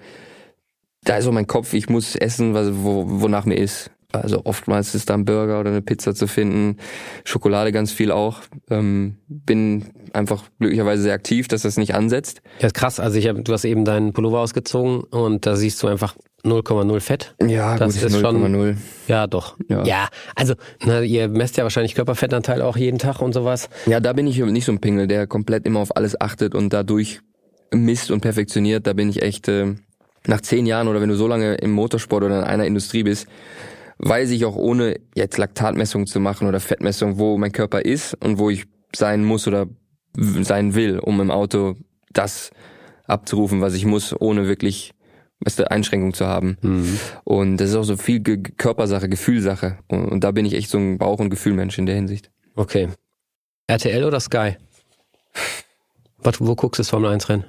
da ist so mein Kopf, ich muss essen, was, wo, wonach mir ist. Also oftmals ist da ein Burger oder eine Pizza zu finden, Schokolade ganz viel auch. Ähm, bin einfach glücklicherweise sehr aktiv, dass das nicht ansetzt. Ja, ist krass. Also ich hab, du hast eben deinen Pullover ausgezogen und da siehst du einfach 0,0 Fett. Ja, Das gut, ist schon- 0,0. Ja, doch. Ja, Ja. also na, ihr messt ja wahrscheinlich Körperfettanteil auch jeden Tag und sowas. Ja, da bin ich nicht so ein Pingel, der komplett immer auf alles achtet und dadurch misst und perfektioniert. Da bin ich echt äh, nach zehn Jahren oder wenn du so lange im Motorsport oder in einer Industrie bist, weiß ich auch ohne jetzt Laktatmessung zu machen oder Fettmessung, wo mein Körper ist und wo ich sein muss oder sein will, um im Auto das abzurufen, was ich muss, ohne wirklich weißt du, Einschränkung zu haben. Und das ist auch so viel Ge Körpersache, Gefühlsache. Und, und da bin ich echt so ein Bauch- und Gefühlmensch in der Hinsicht. Okay. RTL oder Sky? Was, wo guckst du das Formel 1 Rennen?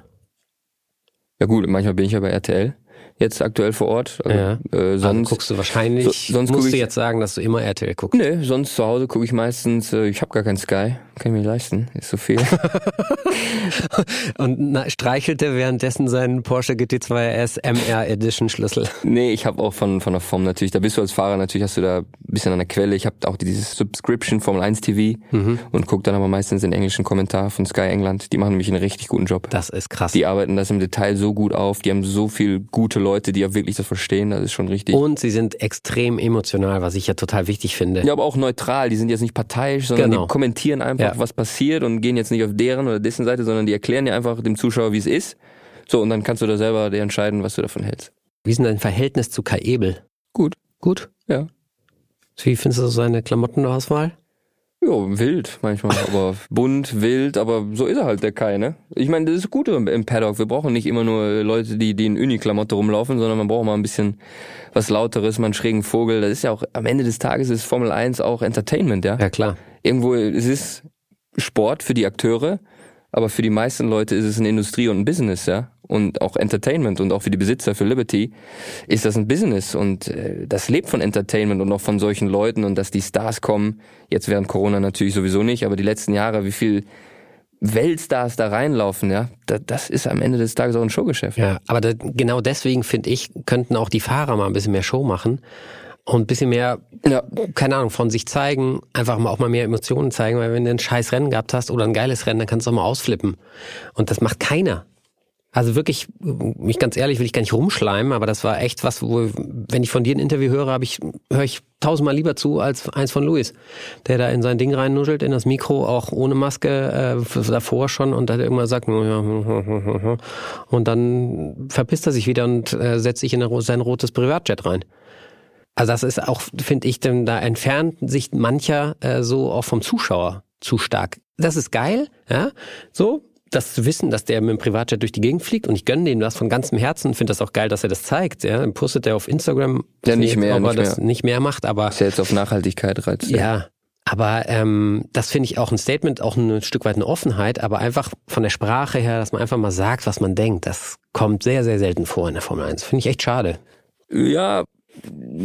Ja gut, manchmal bin ich ja bei RTL, jetzt aktuell vor Ort. Also, Ja. äh, Also sonst, guckst du wahrscheinlich, so- sonst musst du ich- jetzt sagen, dass du immer RTL guckst. nee, sonst zu Hause gucke ich meistens, äh, ich habe gar keinen Sky, kann ich mir leisten, ist so viel. Und na, streichelte währenddessen seinen Porsche GT2 RS MR Edition Schlüssel. nee, ich habe auch von, von der Form natürlich, da bist du als Fahrer, natürlich hast du da ein bisschen an der Quelle. Ich habe auch dieses Subscription Formel 1 TV Mhm. und gucke dann aber meistens den englischen Kommentar von Sky England. Die machen nämlich einen richtig guten Job. Das ist krass. Die arbeiten das im Detail so gut auf, die haben so viel gute Leute, die ja wirklich das verstehen, das ist schon richtig. Und sie sind extrem emotional, was ich ja total wichtig finde. Ja, aber auch neutral. Die sind jetzt nicht parteiisch, sondern Genau. die kommentieren einfach, Ja. Was passiert und gehen jetzt nicht auf deren oder dessen Seite, sondern die erklären dir einfach dem Zuschauer, wie es ist. So, und dann kannst du da selber dir entscheiden, was du davon hältst. Wie ist denn dein Verhältnis zu Kai Ebel? Gut. Gut? Ja. Wie findest du seine Klamotten-Auswahl? Ja, wild manchmal, aber bunt, wild, aber so ist er halt, der Kai, ne? Ich meine, das ist gut im, im Paddock. Wir brauchen nicht immer nur Leute, die, die in Uni-Klamotte rumlaufen, sondern man braucht mal ein bisschen was Lauteres, mal einen schrägen Vogel. Das ist ja auch, am Ende des Tages ist Formel 1 auch Entertainment, ja? Ja, klar. irgendwo, es ist Sport für die Akteure, aber für die meisten Leute ist es eine Industrie und ein Business, ja. Und auch Entertainment und auch für die Besitzer, für Liberty, ist das ein Business und äh, das lebt von Entertainment und auch von solchen Leuten und dass die Stars kommen, jetzt während Corona natürlich sowieso nicht, aber die letzten Jahre, wie viel Weltstars da reinlaufen, ja, da, das ist am Ende des Tages auch ein Showgeschäft. Ja, aber da, genau deswegen finde ich, könnten auch die Fahrer mal ein bisschen mehr Show machen und ein bisschen mehr, Ja. keine Ahnung, von sich zeigen, einfach mal auch mal mehr Emotionen zeigen, weil wenn du ein scheiß Rennen gehabt hast oder ein geiles Rennen, dann kannst du auch mal ausflippen. Und das macht keiner. Also wirklich, mich ganz ehrlich, will ich gar nicht rumschleimen, aber das war echt was, wo, wenn ich von dir ein Interview höre, habe ich, höre ich tausendmal lieber zu als eins von Luis, der da in sein Ding reinnuschelt, in das Mikro, auch ohne Maske, äh, davor schon und dann irgendwann sagt, und dann verpisst er sich wieder und äh, setzt sich in sein rotes Privatjet rein. Also das ist auch, finde ich, denn da entfernt sich mancher äh, so auch vom Zuschauer zu stark. Das ist geil, ja, so, das zu wissen, dass der mit dem Privatjet durch die Gegend fliegt und ich gönne dem das von ganzem Herzen, finde das auch geil, dass er das zeigt, ja, dann postet er auf Instagram, Ja, nicht mehr, ob er nicht das mehr. nicht mehr macht, aber Ist ja jetzt auf Nachhaltigkeit reizt. ja, aber ähm, das finde ich auch ein Statement, auch ein Stück weit eine Offenheit, aber einfach von der Sprache her, dass man einfach mal sagt, was man denkt, das kommt sehr, sehr selten vor in der Formel 1. Finde ich echt schade. Ja,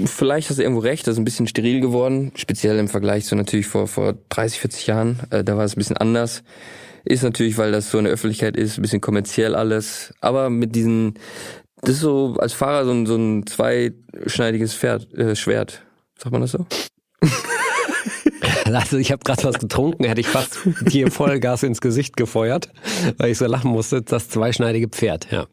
vielleicht hast du irgendwo recht, das ist ein bisschen steril geworden, speziell im Vergleich zu natürlich vor, vor 30, 40 Jahren, äh, da war es ein bisschen anders. Ist natürlich, weil das so in der Öffentlichkeit ist, ein bisschen kommerziell alles, aber mit diesen, das ist so als Fahrer so ein, so ein zweischneidiges Pferd, äh, Schwert. Sagt man das so? Also ich habe gerade was getrunken, hätte ich fast dir Vollgas ins Gesicht gefeuert, weil ich so lachen musste. Das zweischneidige Pferd, ja.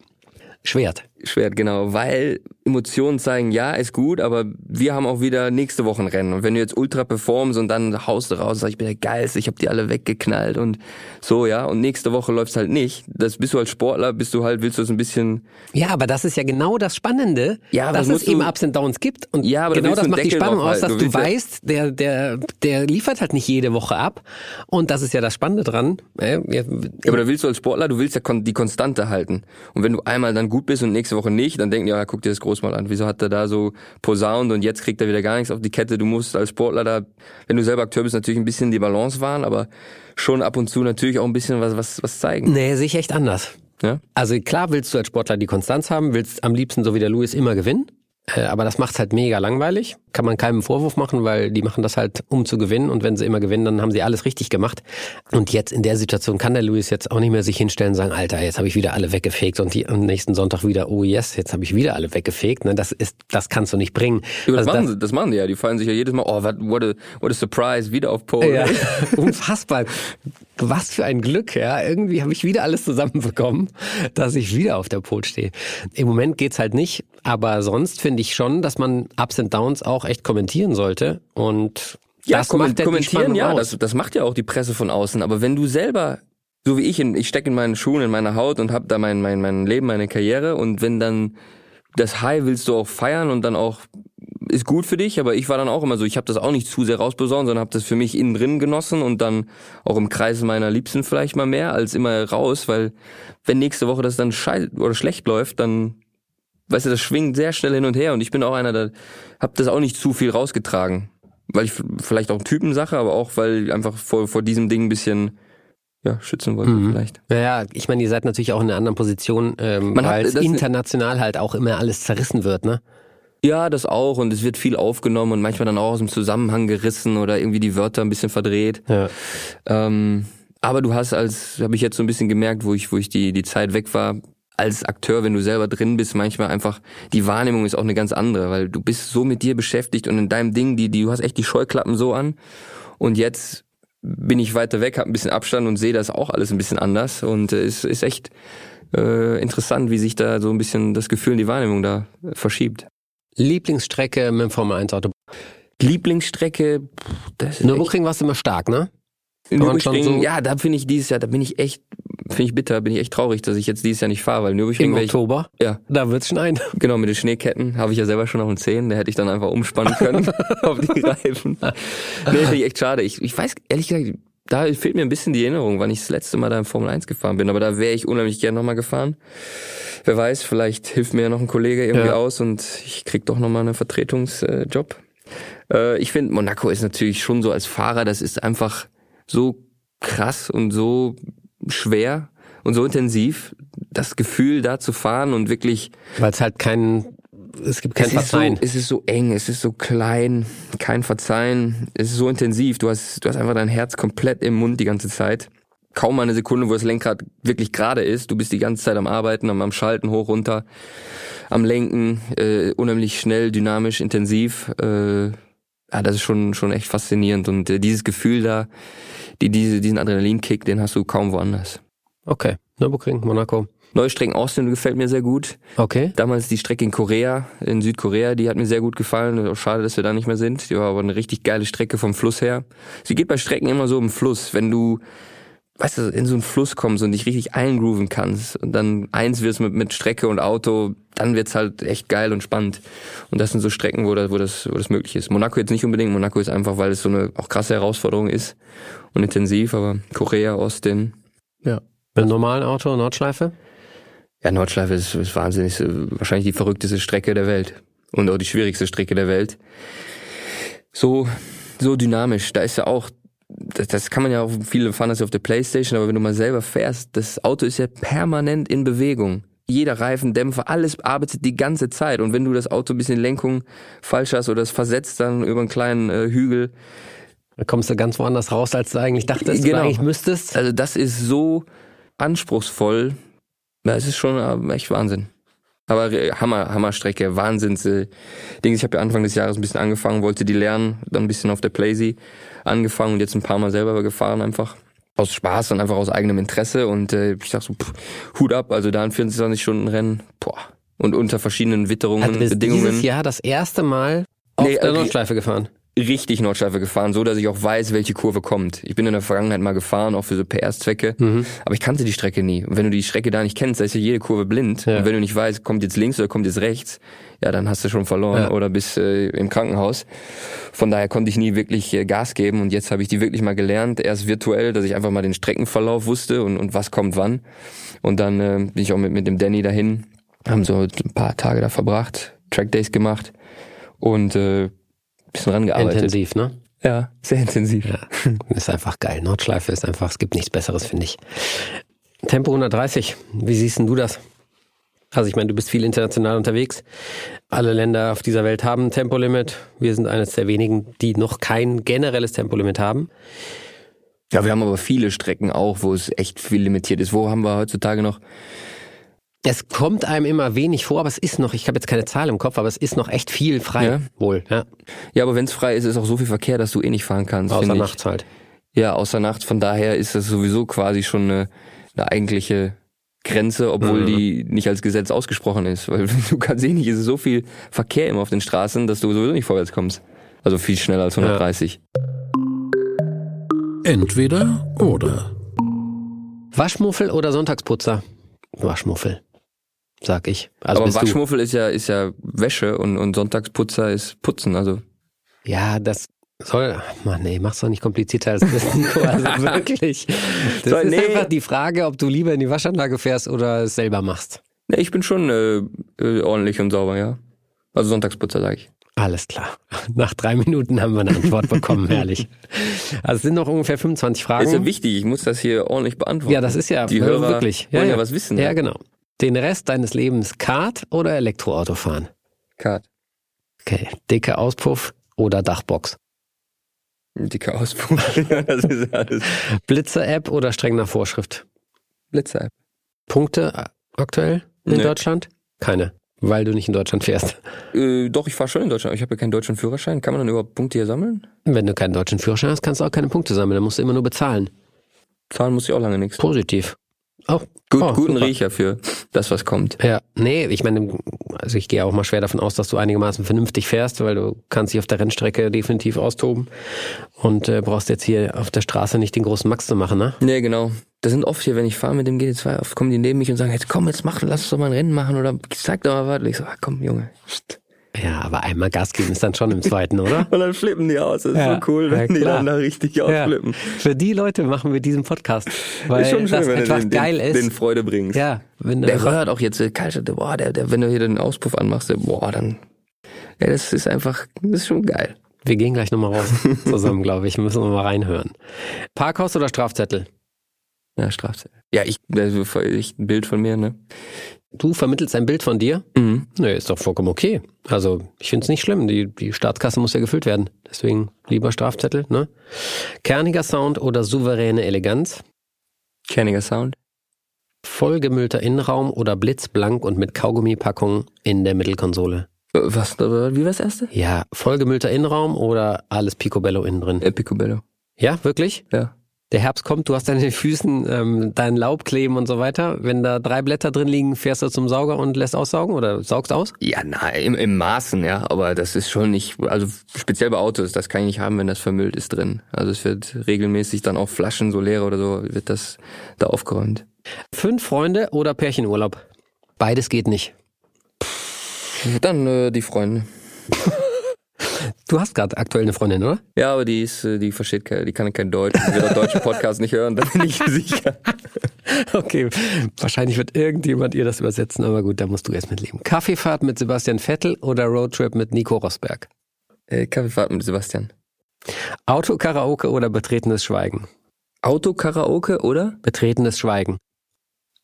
Schwert. Schwert, genau, weil Emotionen zeigen, ja, ist gut, aber wir haben auch wieder nächste Woche ein Rennen. Und wenn du jetzt ultra performst und dann haust du raus, sagst, ich bin der Geilste, ich habe die alle weggeknallt und so, ja, und nächste Woche läuft's halt nicht. Das bist du als Sportler, bist du halt, willst du es ein bisschen, Ja, aber das ist ja genau das Spannende, Ja, dass das es eben Ups und Downs gibt. Und Ja, aber genau das macht die Spannung aus, dass du, Du weißt, der, der, der liefert halt nicht jede Woche ab. Und das ist ja das Spannende dran. Äh, ja, aber da willst du als Sportler, du willst ja die Konstante halten. Und wenn du einmal dann gut bist und nächste Woche nicht, dann denken die, ja, guck dir das groß mal an. Wieso hat er da so posaunt und jetzt kriegt er wieder gar nichts auf die Kette? Du musst als Sportler da, wenn du selber Akteur bist, natürlich ein bisschen die Balance wahren, aber schon ab und zu natürlich auch ein bisschen was, was, was zeigen. Nee, sehe ich echt anders. Ja? Also klar willst du als Sportler die Konstanz haben, willst am liebsten so wie der Lewis immer gewinnen. Äh, aber das macht's halt mega langweilig. Kann man keinem Vorwurf machen, weil die machen das halt, um zu gewinnen. Und wenn sie immer gewinnen, dann haben sie alles richtig gemacht. Und jetzt in der Situation kann der Lewis jetzt auch nicht mehr sich hinstellen und sagen, Alter, jetzt habe ich wieder alle weggefegt und die, am nächsten Sonntag wieder, oh yes, jetzt habe ich wieder alle weggefegt. Ne, das ist, das kannst du nicht bringen. Ja, das, Also machen, sie, das machen die ja. Die fallen sich ja jedes Mal, oh, what, what, a, what a surprise, wieder auf Pole. Ja, unfassbar. Was für ein Glück, ja. Irgendwie habe ich wieder alles zusammenbekommen, dass ich wieder auf der Pole stehe. Im Moment geht's halt nicht, aber sonst finde ich schon, dass man Ups and Downs auch echt kommentieren sollte und Ja, das macht ja kommentieren, ja, das, das macht ja auch die Presse von außen. Aber wenn du selber, so wie ich, in, ich stecke in meinen Schuhen, in meiner Haut und habe da mein, mein, mein Leben, meine Karriere und wenn dann das High willst du auch feiern und dann auch ist gut für dich, aber ich war dann auch immer so, ich habe das auch nicht zu sehr rausbesorgt, sondern habe das für mich innen drin genossen und dann auch im Kreis meiner Liebsten vielleicht mal mehr als immer raus, weil wenn nächste Woche das dann schei oder schlecht läuft, dann weißt du, das schwingt sehr schnell hin und her und ich bin auch einer, der hab das auch nicht zu viel rausgetragen, weil ich vielleicht auch Typensache, aber auch weil einfach vor vor diesem Ding ein bisschen ja schützen wollte Mhm. vielleicht. Ja, ich meine, ihr seid natürlich auch in einer anderen Position, ähm, weil es international halt auch immer alles zerrissen wird, ne? Ja, das auch und es wird viel aufgenommen und manchmal dann auch aus dem Zusammenhang gerissen oder irgendwie die Wörter ein bisschen verdreht. Ja. Ähm, aber du hast als, habe ich jetzt so ein bisschen gemerkt, wo ich, wo ich die, die Zeit weg war, als Akteur, wenn du selber drin bist, manchmal einfach, die Wahrnehmung ist auch eine ganz andere, weil du bist so mit dir beschäftigt und in deinem Ding, die, die, du hast echt die Scheuklappen so an. Und jetzt bin ich weiter weg, habe ein bisschen Abstand und sehe das auch alles ein bisschen anders. Und äh, es ist echt äh, interessant, wie sich da so ein bisschen das Gefühl und die Wahrnehmung da äh, verschiebt. Lieblingsstrecke mit dem Formel 1 Auto. Lieblingsstrecke, das ist Nürburgring warst du immer stark, ne? Nürburgring, so- ja, da bin ich dieses Jahr, da bin ich echt, finde ich bitter, bin ich echt traurig, dass ich jetzt dieses Jahr nicht fahre, weil Nürburgring Im ich, Oktober. ja, Da wird's schneien. genau, mit den Schneeketten habe ich ja selber schon auf den Zehen, da hätte ich dann einfach umspannen können auf die Reifen. Nee, finde ich echt schade. Ich, ich weiß, ehrlich gesagt, da fehlt mir ein bisschen die Erinnerung, wann ich das letzte Mal da in Formel 1 gefahren bin, aber da wäre ich unheimlich gern nochmal gefahren. Wer weiß, vielleicht hilft mir ja noch ein Kollege irgendwie Ja. aus und ich krieg doch nochmal einen Vertretungsjob. Äh, ich finde, Monaco ist natürlich schon so als Fahrer, das ist einfach so krass und so schwer und so intensiv, das Gefühl da zu fahren und wirklich Weil es halt kein, es gibt kein es ist, so, Verzeihen. es ist so eng, es ist so klein, kein Verzeihen, es ist so intensiv, du hast, du hast einfach dein Herz komplett im Mund die ganze Zeit. Kaum eine Sekunde, wo das Lenkrad wirklich gerade ist. Du bist die ganze Zeit am Arbeiten, am, am Schalten, hoch, runter, am Lenken, äh, unheimlich schnell, dynamisch, intensiv. Äh, ja, das ist schon, schon echt faszinierend. Und äh, dieses Gefühl da, die, diese, diesen Adrenalinkick, den hast du kaum woanders. Okay. Nürburgring, Monaco. Neustrecken Austin gefällt mir sehr gut. Okay. Damals die Strecke in Korea, in Südkorea, die hat mir sehr gut gefallen. Schade, dass wir da nicht mehr sind. Die war aber eine richtig geile Strecke vom Fluss her. Sie geht bei Strecken immer so im Fluss. Wenn du, weißt du, in so einen Fluss kommst und dich richtig eingrooven kannst und dann eins wirst mit, mit Strecke und Auto, dann wird's halt echt geil und spannend. Und das sind so Strecken, wo das, wo das, wo das möglich ist. Monaco jetzt nicht unbedingt. Monaco ist einfach, weil es so eine auch krasse Herausforderung ist und intensiv, aber Korea, Austin, Ja. Mit einem normalen Auto, Nordschleife? Ja, Nordschleife ist, ist wahnsinnig, wahrscheinlich die verrückteste Strecke der Welt. Und auch die schwierigste Strecke der Welt. So, so dynamisch. Da ist ja auch, das, das kann man ja auch, viele fahren das ja auf der Playstation, aber wenn du mal selber fährst, das Auto ist ja permanent in Bewegung. Jeder Reifen, Dämpfer, alles arbeitet die ganze Zeit. Und wenn du das Auto ein bisschen Lenkung falsch hast oder es versetzt dann über einen kleinen äh, Hügel, Da kommst du ganz woanders raus, als du eigentlich dachtest, Genau. oder eigentlich müsstest. also das ist so anspruchsvoll. Es ist schon äh, echt Wahnsinn. Aber äh, Hammer, Hammerstrecke, Wahnsinns äh, Dings. Ich habe ja Anfang des Jahres ein bisschen angefangen, wollte die lernen, dann ein bisschen auf der Playsee angefangen und jetzt ein paar Mal selber gefahren einfach. Aus Spaß und einfach aus eigenem Interesse und äh, ich dachte so, pff, Hut ab, also da ein 24 Stunden Rennen, boah. Und unter verschiedenen Witterungen, Also Bedingungen. dieses Jahr das erste Mal auf Nee, der okay. Nordschleife gefahren. Richtig Nordschleife gefahren, so dass ich auch weiß, welche Kurve kommt. Ich bin in der Vergangenheit mal gefahren, auch für so PS-Zwecke, Mhm. aber ich kannte die Strecke nie. Und wenn du die Strecke da nicht kennst, da ist ja jede Kurve blind. Ja. Und wenn du nicht weißt, kommt jetzt links oder kommt jetzt rechts, ja, dann hast du schon verloren Ja. oder bist äh, im Krankenhaus. Von daher konnte ich nie wirklich äh, Gas geben und jetzt habe ich die wirklich mal gelernt, erst virtuell, dass ich einfach mal den Streckenverlauf wusste und, und was kommt wann. Und dann äh, bin ich auch mit, mit dem Danny dahin, haben so ein paar Tage da verbracht, Trackdays gemacht und äh, bisschen rangearbeitet. Intensiv, ne? Ja, sehr intensiv. Ja, ist einfach geil. Nordschleife ist einfach, es gibt nichts Besseres, finde ich. Tempo 130, wie siehst denn du das? Also ich meine, du bist viel international unterwegs. Alle Länder auf dieser Welt haben ein Tempolimit. Wir sind eines der wenigen, die noch kein generelles Tempolimit haben. Ja, wir haben aber viele Strecken auch, wo es echt viel limitiert ist. Wo haben wir heutzutage noch? Es kommt einem immer wenig vor, aber es ist noch, ich habe jetzt keine Zahl im Kopf, aber es ist noch echt viel frei. Ja? Wohl, ja. Ja, aber wenn es frei ist, ist auch so viel Verkehr, dass du eh nicht fahren kannst. Außer nachts halt. Ja, außer nachts. Von daher ist das sowieso quasi schon eine, eine eigentliche Grenze, obwohl Mhm. die nicht als Gesetz ausgesprochen ist. Weil du kannst eh nicht, es ist so viel Verkehr immer auf den Straßen, dass du sowieso nicht vorwärts kommst. Also viel schneller als 130. Entweder oder. Waschmuffel oder Sonntagsputzer? Waschmuffel, sag ich. Also Aber bist du. Waschmuffel ist ja, ist ja Wäsche und, und Sonntagsputzer ist Putzen. Also Ja, das soll. Mann, nee, mach's doch nicht komplizierter als das. Nico. Also wirklich. Das So, ist nee. einfach die Frage, ob du lieber in die Waschanlage fährst oder es selber machst. ne, ich bin schon äh, äh, ordentlich und sauber, ja. Also Sonntagsputzer, sage ich. Alles klar. Nach drei Minuten haben wir eine Antwort bekommen, herrlich. Also es sind noch ungefähr 25 Fragen. Ist ja wichtig, ich muss das hier ordentlich beantworten. Ja, das ist ja Die Hörer wirklich. Ja, wollen ja, ja. was wissen. Ja, genau. Den Rest deines Lebens Kart oder Elektroauto fahren? Kart. Okay. Dicke Auspuff oder Dachbox? Dicke Auspuff. ja, das ist alles. Blitzer-App oder streng nach Vorschrift? Blitzer. Punkte aktuell in Nee. Deutschland? Keine, weil du nicht in Deutschland fährst. Äh, doch, ich fahre schon in Deutschland. aber Ich habe ja keinen deutschen Führerschein. Kann man dann überhaupt Punkte hier sammeln? Wenn du keinen deutschen Führerschein hast, kannst du auch keine Punkte sammeln. Dann musst du immer nur bezahlen. Zahlen muss ich auch lange nichts. Positiv. Auch Gut, oh, guten super. Riecher für das, was kommt. Ja, nee, ich meine, also ich gehe auch mal schwer davon aus, dass du einigermaßen vernünftig fährst, weil du kannst dich auf der Rennstrecke definitiv austoben und äh, brauchst jetzt hier auf der Straße nicht den großen Max zu machen, ne? Nee, genau. Das sind oft hier, wenn ich fahre mit dem GT2, oft kommen die neben mich und sagen, jetzt komm, jetzt mach, lass uns doch mal ein Rennen machen oder zeig doch mal was. Und ich so, ah, komm, Junge. Ja, aber einmal Gas geben ist dann schon im zweiten, oder? Und dann flippen die aus. Das ist Ja, so cool, wenn ja, die dann da richtig ausflippen. Für die Leute machen wir diesen Podcast, weil ist schon schön, das wenn einfach du den, geil den, ist. den Freude bringst. ja, wenn Der du röhrt auch jetzt, äh, boah, der, der, wenn du hier den Auspuff anmachst, der, boah, dann, ja, das ist einfach, das ist schon geil. Wir gehen gleich nochmal raus zusammen, glaube ich. Müssen wir mal reinhören. Parkhaus oder Strafzettel? Ja, Strafzettel. Ja, ich, also, ich, ein Bild von mir, ne? Du vermittelst ein Bild von dir? Mhm. Nee, ist doch vollkommen okay. Also ich finde es nicht schlimm. Die, die Staatskasse muss ja gefüllt werden. Deswegen lieber Strafzettel, ne? Kerniger Sound oder souveräne Eleganz? Kerniger Sound. Vollgemüllter Innenraum oder blitzblank und mit Kaugummipackung in der Mittelkonsole? Äh, Was, äh, wie war das erste? Ja, vollgemüllter Innenraum oder alles Picobello innen drin? Äh, Picobello. Ja, wirklich? Ja. Der Herbst kommt, du hast an den Füßen ähm, dein Laub kleben und so weiter. Wenn da drei Blätter drin liegen, fährst du zum Sauger und lässt aussaugen oder saugst aus? Ja, nein, im, im Maßen, ja, aber das ist schon nicht, also speziell bei Autos, das kann ich nicht haben, wenn das vermüllt ist drin. Also es wird regelmäßig dann auch Flaschen, so leere oder so, wird das da aufgeräumt. Fünf Freunde oder Pärchenurlaub? Beides geht nicht. Dann äh, die Freunde. Du hast gerade aktuell eine Freundin, oder? Ja, aber die ist, äh, die versteht kein, die kann kein Deutsch, die wird auch deutsche Podcast nicht hören, da bin ich sicher. Okay, wahrscheinlich wird irgendjemand ihr das übersetzen, aber gut, da musst du erst mit leben. Kaffeefahrt mit Sebastian Vettel oder Roadtrip mit Nico Rosberg? Äh, Kaffeefahrt mit Sebastian. Autokaraoke oder betretenes Schweigen? Autokaraoke oder? Betretenes Schweigen.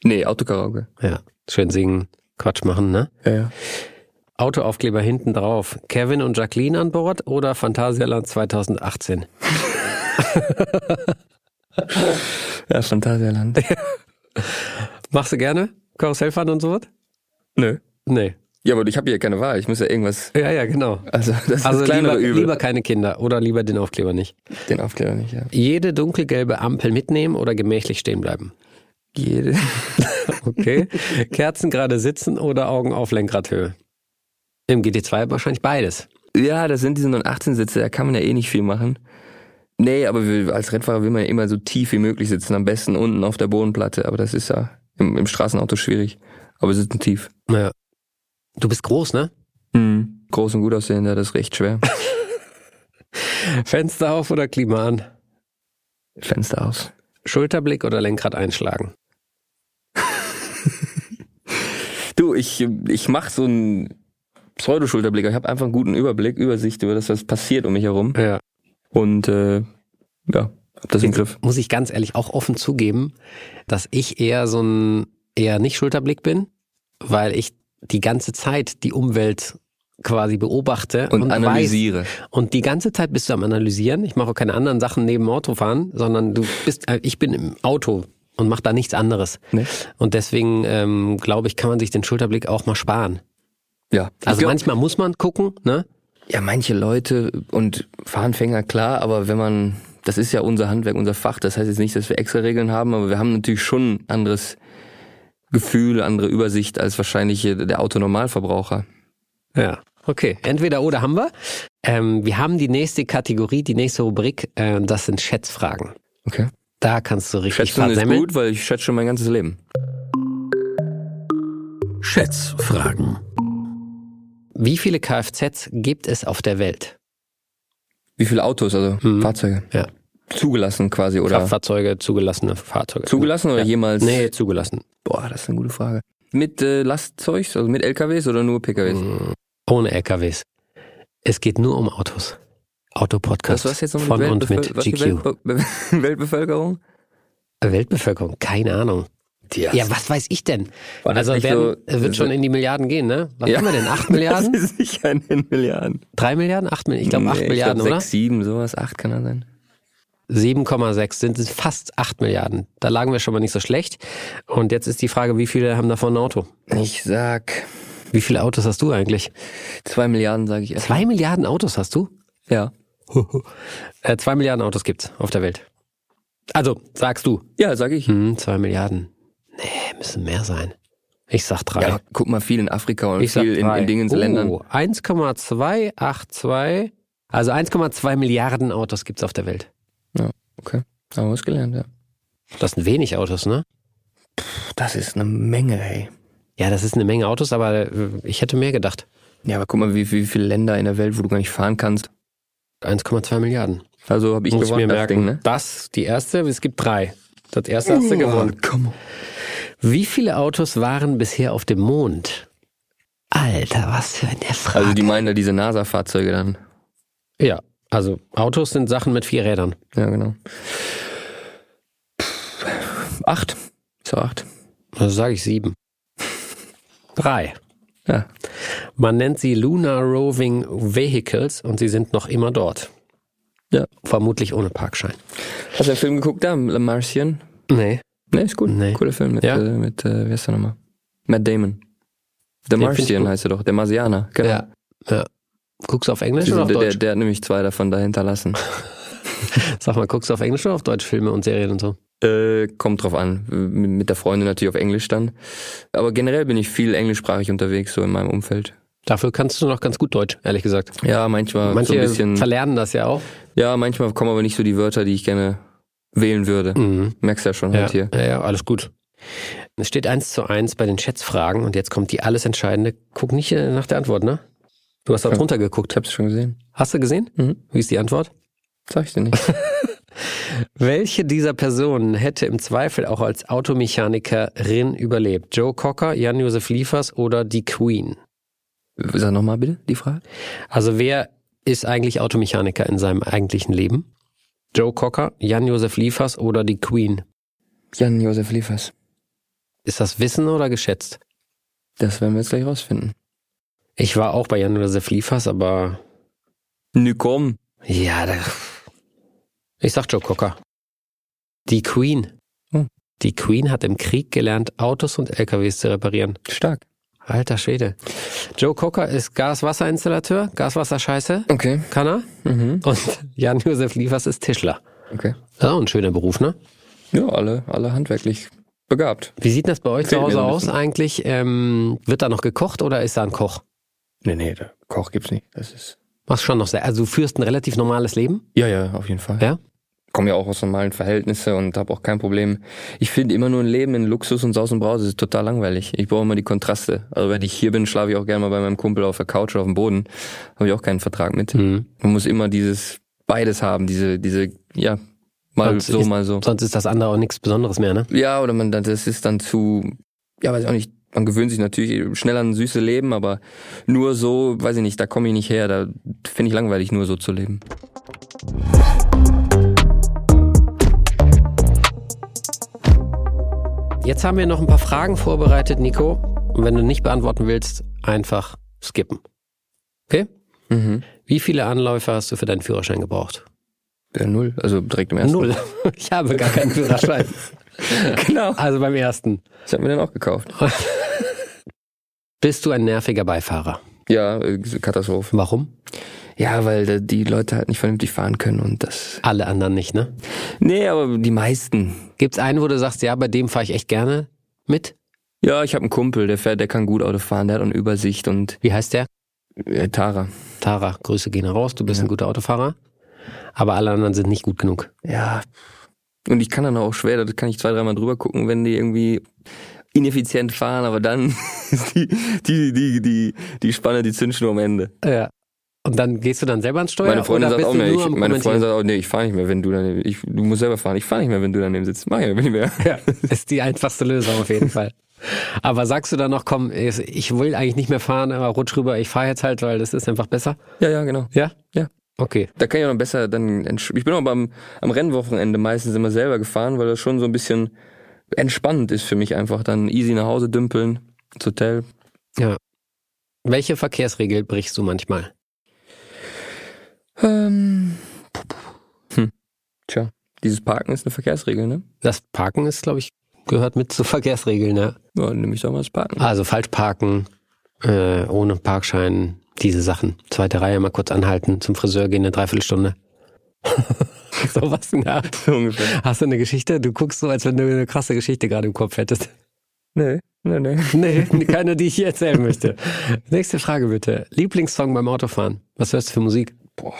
Nee, Autokaraoke. Ja, schön singen, Quatsch machen, ne? Ja, ja. Autoaufkleber hinten drauf. Kevin und Jacqueline an Bord oder Phantasialand 2018? Ja, Phantasialand. Machst du gerne? Karussellfahren und sowas? Nö. Nee. Ja, aber ich habe hier keine Wahl, ich muss ja irgendwas, Ja, ja, genau. also das ist Also kleinere lieber, Übel. lieber keine Kinder oder lieber den Aufkleber nicht. Den Aufkleber nicht, ja. Jede dunkelgelbe Ampel mitnehmen oder gemächlich stehen bleiben. Jede. Okay. Kerzen gerade sitzen oder Augen auf Lenkradhöhe. Im GT2 wahrscheinlich beides. Ja, das sind diese 918 Sitze, da kann man ja eh nicht viel machen. Nee, aber als Rennfahrer will man ja immer so tief wie möglich sitzen, am besten unten auf der Bodenplatte, aber das ist ja im, im Straßenauto schwierig. Aber wir sitzen tief. Ja. Du bist groß, ne? Mhm. Groß und gut aussehen, ja, das ist recht schwer. Fenster auf oder Klima an? Fenster aus. Schulterblick oder Lenkrad einschlagen? Du, ich, ich mach so einen Pseudoschulterblick. Ich habe einfach einen guten Überblick, Übersicht über das, was passiert um mich herum. Ja. Und äh, ja, hab das im Griff. Muss ich ganz ehrlich auch offen zugeben, dass ich eher so ein eher nicht Schulterblick bin. weil ich die ganze Zeit die Umwelt quasi beobachte Und analysiere. Weiß, und die ganze Zeit bist du am Analysieren. Ich mache auch keine anderen Sachen neben Autofahren, sondern du bist, äh, ich bin im Auto und mache da nichts anderes. Nee. Und deswegen ähm, glaube ich, kann man sich den Schulterblick auch mal sparen. Ja. Also manchmal muss man gucken, ne? Ja, manche Leute und Fahranfänger, klar, aber wenn man, das ist ja unser Handwerk, unser Fach, das heißt jetzt nicht, dass wir extra Regeln haben, aber wir haben natürlich schon ein anderes Gefühl, andere Übersicht als wahrscheinlich der Autonormalverbraucher. Ja. Okay, entweder oder haben wir. Ähm, wir haben die nächste Kategorie, die nächste Rubrik, äh, das sind Schätzfragen. Okay. Da kannst du richtig Schätzen ist gut, weil ich schätze schon mein ganzes Leben. Schätzfragen. Wie viele Kfz gibt es auf der Welt? Wie viele Autos, also Mhm. Fahrzeuge? Ja. Zugelassen quasi oder? Kraftfahrzeuge, zugelassene Fahrzeuge. Zugelassen oder Ja. jemals? Nee, zugelassen. Boah, das ist eine gute Frage. Mit äh, Lastzeugs, also mit LKWs oder nur PKWs? Mhm. Ohne LKWs. Es geht nur um Autos. Autopodcast Das was jetzt noch mit von und Weltbevöl- mit was die GQ. Weltbe Weltbevölkerung? Weltbevölkerung, keine Ahnung. Ja, was weiß ich denn? Also werden, so- wird schon in die Milliarden gehen, ne? Was Ja. haben wir denn? Acht Milliarden? Das ist sicher in den Milliarden. Drei Milliarden? Acht Milliarden? Ich glaube acht Nee, Milliarden, glaub, oder? Sechs, sieben, sowas, acht kann er sein. 7,6 sind es fast 8 Milliarden. Da lagen wir schon mal nicht so schlecht. Und jetzt ist die Frage, wie viele haben davon ein Auto? Ich sag Wie viele Autos hast du eigentlich? zwei Milliarden, sage ich erst. Zwei Milliarden Autos hast du? Ja. Äh, zwei Milliarden Autos gibt's auf der Welt. Also, sagst du. Ja, sag ich. Hm, zwei Milliarden. Nee, müssen mehr sein. Ich sag drei. Ja, guck mal, viel in Afrika und ich viel in, in Dingensländern. Oh, 1,282. Also 1,2 Milliarden Autos gibt's auf der Welt. Okay. Haben wir was gelernt, ja. Das sind wenig Autos, ne? Das ist eine Menge, ey. Ja, das ist eine Menge Autos, aber äh, ich hätte mehr gedacht. Ja, aber guck mal, wie, wie viele Länder in der Welt, wo du gar nicht fahren kannst. 1,2 Milliarden. Also habe ich Muss ich gewonnen, mir das merken. Ding, ne? Das, die erste, es gibt drei. Das erste hast du gewonnen. komm. Wie viele Autos waren bisher auf dem Mond? Alter, was für eine Frage. Also die meinen da diese NASA-Fahrzeuge dann. ja, also Autos sind Sachen mit vier Rädern. Ja, genau. Pff, Acht. So acht. Also sage ich sieben. Drei. Ja. Man nennt sie Lunar Roving Vehicles und sie sind noch immer dort. Ja. Vermutlich ohne Parkschein. Hast du den Film geguckt da, Le Martian? Nee. Ne, ist gut. Nee. Cooler Film mit, Ja? äh, mit äh, wie heißt der nochmal? Matt Damon. The Martian heißt er doch, der Marsianer. Genau. Ja. ja. Guckst du auf Englisch oder auf sind, der, Deutsch? der hat nämlich zwei davon da hinterlassen. Sag mal, guckst du auf Englisch oder auf Deutsch Filme und Serien und so? Äh, kommt drauf an. Mit mit der Freundin natürlich auf Englisch dann. Aber generell bin ich viel englischsprachig unterwegs, so in meinem Umfeld. Dafür kannst du noch ganz gut Deutsch, ehrlich gesagt. Ja, manchmal Manche so ein bisschen. verlernen das ja auch. Ja, manchmal kommen aber nicht so die Wörter, die ich gerne wählen würde. Mhm. Merkst ja schon Ja, halt hier. ja, ja, alles gut. Es steht eins zu eins bei den Schätzfragen und jetzt kommt die alles entscheidende. Guck nicht äh, nach der Antwort, ne? Du hast da drunter geguckt. Ich hab's schon gesehen. Hast du gesehen? Mhm. Wie ist die Antwort? Sag ich dir nicht. Welche dieser Personen hätte im Zweifel auch als Automechanikerin überlebt? Joe Cocker, Jan-Josef Liefers oder die Queen? Sag nochmal bitte die Frage. Also wer ist eigentlich Automechaniker in seinem eigentlichen Leben? Joe Cocker, Jan-Josef Liefers oder die Queen? Jan-Josef Liefers. Ist das Wissen oder geschätzt? Das werden wir jetzt gleich rausfinden. Ich war auch bei Jan-Josef Liefers, aber Nü, komm. ja, da, ich sag Joe Cocker. Die Queen. Hm. Die Queen hat im Krieg gelernt, Autos und LKWs zu reparieren. Stark. Alter Schwede. Joe Cocker ist Gaswasserinstallateur, Gaswasserscheiße, Okay. kann er. Mhm. Und Jan-Josef Liefers ist Tischler. Okay. Ja, ein schöner Beruf, ne? Ja, alle, alle handwerklich begabt. Wie sieht das bei euch zu Fehlt mir Hause aus eigentlich? Ähm, wird da noch gekocht oder ist da ein Koch? Nee, nee, der Koch gibt's nicht. Das ist. Was schon noch sehr, also du führst ein relativ normales Leben? Ja, ja, auf jeden Fall. Ja? Komme ja auch aus normalen Verhältnissen und habe auch kein Problem. Ich finde immer nur ein Leben in Luxus und Saus und Braus ist total langweilig. Ich brauche immer die Kontraste. Also wenn ich hier bin, schlafe ich auch gerne mal bei meinem Kumpel auf der Couch oder auf dem Boden. Habe ich auch keinen Vertrag mit. Mhm. Man muss immer dieses beides haben, diese, diese, ja, mal Sonst so, ist- mal so. Sonst ist das andere auch nichts Besonderes mehr, ne? Ja, oder man, das ist dann zu, ja, weiß ich auch nicht, man gewöhnt sich natürlich schnell an süße Leben, aber nur so, weiß ich nicht, da komme ich nicht her, da finde ich langweilig, nur so zu leben. Jetzt haben wir noch ein paar Fragen vorbereitet, Nico. Und wenn du nicht beantworten willst, einfach skippen. Okay? Mhm. Wie viele Anläufe hast du für deinen Führerschein gebraucht? Ja, null. Also direkt im ersten. Null. Ich habe gar keinen Führerschein. Genau. Also beim ersten. Ich habe mir den auch gekauft. Bist du ein nerviger Beifahrer? Ja, äh, Katastrophe. Warum? Ja, weil die Leute halt nicht vernünftig fahren können und das. Alle anderen nicht, ne? Nee, aber die meisten. Gibt's einen, wo du sagst, ja, bei dem fahre ich echt gerne mit? Ja, ich habe einen Kumpel, der fährt, der kann gut Auto fahren, der hat eine Übersicht und Wie heißt der? äh, Tara. Tara, Grüße gehen raus, du bist ein guter Autofahrer. Aber alle anderen sind nicht gut genug. Ja. Und ich kann dann auch schwer, da kann ich zwei, dreimal drüber gucken, wenn die irgendwie ineffizient fahren, aber dann ist die, die, die, die, die Spanne, die Zündschnur am Ende. Ja. Und dann gehst du dann selber ans Steuer? Meine Freundin sagt auch, nee, ich, meine? Freundin sagt auch, nee, ich fahre nicht mehr, wenn du daneben, ich, du musst selber fahren, ich fahre nicht mehr, wenn du daneben sitzt. Mach ich nicht mehr. Ja, ist die einfachste Lösung auf jeden Fall. Aber sagst du dann noch, komm, ich will eigentlich nicht mehr fahren, aber rutsch rüber, ich fahre jetzt halt, weil das ist einfach besser? Ja, ja, genau. Ja? Ja. Okay. Da kann ich auch noch besser dann, ich bin auch beim, am Rennwochenende meistens immer selber gefahren, weil das schon so ein bisschen entspannend ist für mich einfach. Dann easy nach Hause dümpeln, ins Hotel. Ja. Welche Verkehrsregel brichst du manchmal? Ähm, hm. Tja, dieses Parken ist eine Verkehrsregel, ne? Das Parken ist, glaube ich, gehört mit zu Verkehrsregeln, ja. Ja, nehme ich doch mal das Parken. Also falsch parken, äh, ohne Parkschein, diese Sachen. Zweite Reihe mal kurz anhalten, zum Friseur gehen, eine Dreiviertelstunde. so was, ja. So ungefähr. Hast du eine Geschichte? Du guckst so, als wenn du eine krasse Geschichte gerade im Kopf hättest. Nee, nee, nee. Nee, keine, die ich hier erzählen möchte. Nächste Frage bitte. Lieblingssong beim Autofahren. Was hörst du für Musik? Boah.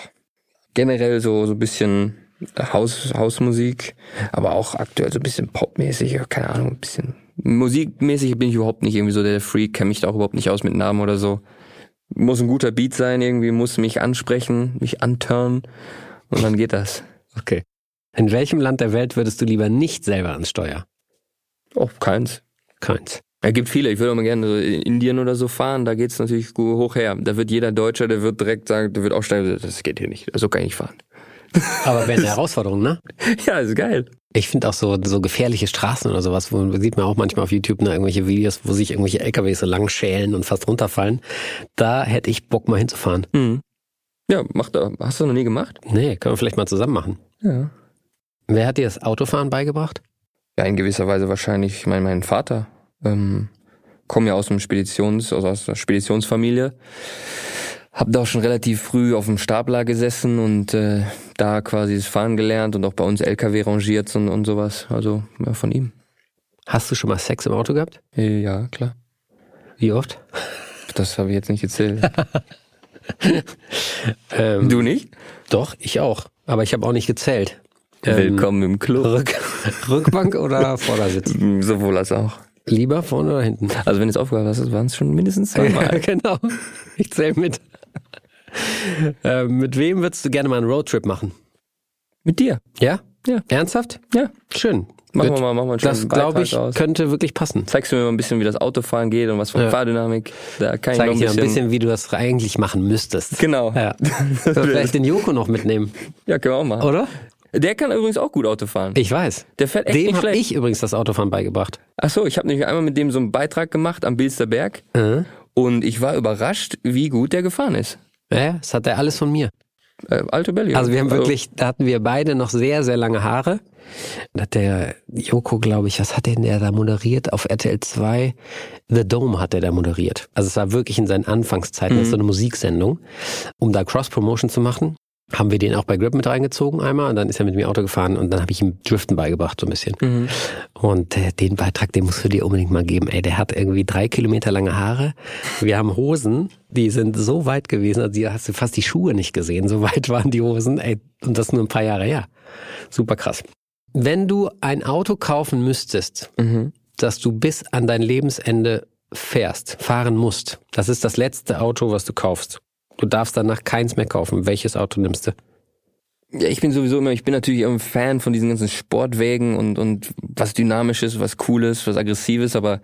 Generell so, so ein bisschen Haus, Hausmusik, aber auch aktuell so ein bisschen popmäßig, keine Ahnung, ein bisschen musikmäßig bin ich überhaupt nicht irgendwie so der Freak, kenne mich da auch überhaupt nicht aus mit Namen oder so. Muss ein guter Beat sein, irgendwie muss mich ansprechen, mich anturnen und dann geht das. Okay. In welchem Land der Welt würdest du lieber nicht selber ans Steuer? Oh, keins. Keins. Es gibt viele, ich würde auch mal gerne so in Indien oder so fahren, da geht's natürlich gut hoch her. Da wird jeder Deutscher, der wird direkt sagen, der wird aufsteigen, das geht hier nicht, so kann ich nicht fahren. Aber wäre eine Herausforderung, ne? Ja, ist geil. Ich finde auch so, so gefährliche Straßen oder sowas, wo sieht man auch manchmal auf YouTube ne, irgendwelche Videos, wo sich irgendwelche LKWs so lang schälen und fast runterfallen. Da hätte ich Bock mal hinzufahren. Mhm. Ja, mach da. Hast du noch nie gemacht? Nee, können wir vielleicht mal zusammen machen. Ja. Wer hat dir das Autofahren beigebracht? Ja, in gewisser Weise wahrscheinlich, ich meine, mein Vater. Ähm, komme ja aus einem Speditions, also aus einer Speditionsfamilie. Hab da auch schon relativ früh auf dem Stapler gesessen und äh, da quasi das Fahren gelernt und auch bei uns LKW rangiert und, und sowas. Also ja, von ihm. Hast du schon mal Sex im Auto gehabt? Äh, Ja, klar. Wie oft? Das habe ich jetzt nicht erzählt. Ähm, du nicht? Doch, ich auch. Aber ich habe auch nicht gezählt. Ähm, Willkommen im Club. Rück, Rückbank oder Vordersitz? Sowohl als auch. Lieber vorne oder hinten? Also wenn du es aufgehört hast, waren es schon mindestens zweimal. genau. Ich zähle mit. ähm, mit wem würdest du gerne mal einen Roadtrip machen? Mit dir. Ja? Ja. Ernsthaft? Ja. Schön. Machen Gut. wir mal, machen wir einen Das glaube ich aus. könnte wirklich passen. Zeigst du mir mal ein bisschen, wie das Autofahren geht und was für Ja. Fahrdynamik. Da kann noch ich ein dir bisschen. ein bisschen, wie du das eigentlich machen müsstest. Genau. Ja. Vielleicht den Joko noch mitnehmen, Ja, können wir auch machen. oder? Der kann übrigens auch gut Auto fahren. Ich weiß. Der fährt echt Dem nicht habe schlecht. ich übrigens das Autofahren beigebracht. Ach so, ich habe nämlich einmal mit dem so einen Beitrag gemacht am Bilster Berg Äh? und ich war überrascht, wie gut der gefahren ist. Ja, das hat er alles von mir. Äh, alte Belly. Also wir haben wirklich, da hatten wir beide noch sehr, sehr lange Haare. Da hat der Joko, glaube ich, was hat denn der da moderiert? Auf RTL 2 The Dome hat er da moderiert. Also es war wirklich in seinen Anfangszeiten, das ist so eine Musiksendung. Um da Cross-Promotion zu machen, haben wir den auch bei Grip mit reingezogen einmal und dann ist er mit mir Auto gefahren und dann habe ich ihm Driften beigebracht so ein bisschen. Mhm. Und äh, den Beitrag, den musst du dir unbedingt mal geben. Ey, der hat irgendwie drei Kilometer lange Haare. Wir haben Hosen, die sind so weit gewesen, also die hast du fast die Schuhe nicht gesehen. So weit waren die Hosen. Ey, und das nur ein paar Jahre her. Super krass. Wenn du ein Auto kaufen müsstest, Mhm. dass du bis an dein Lebensende fährst, fahren musst, das ist das letzte Auto, was du kaufst. Du darfst danach keins mehr kaufen. Welches Auto nimmst du? Ja, ich bin sowieso immer, ich bin natürlich ein Fan von diesen ganzen Sportwägen und, und was Dynamisches, was Cooles, was Aggressives, aber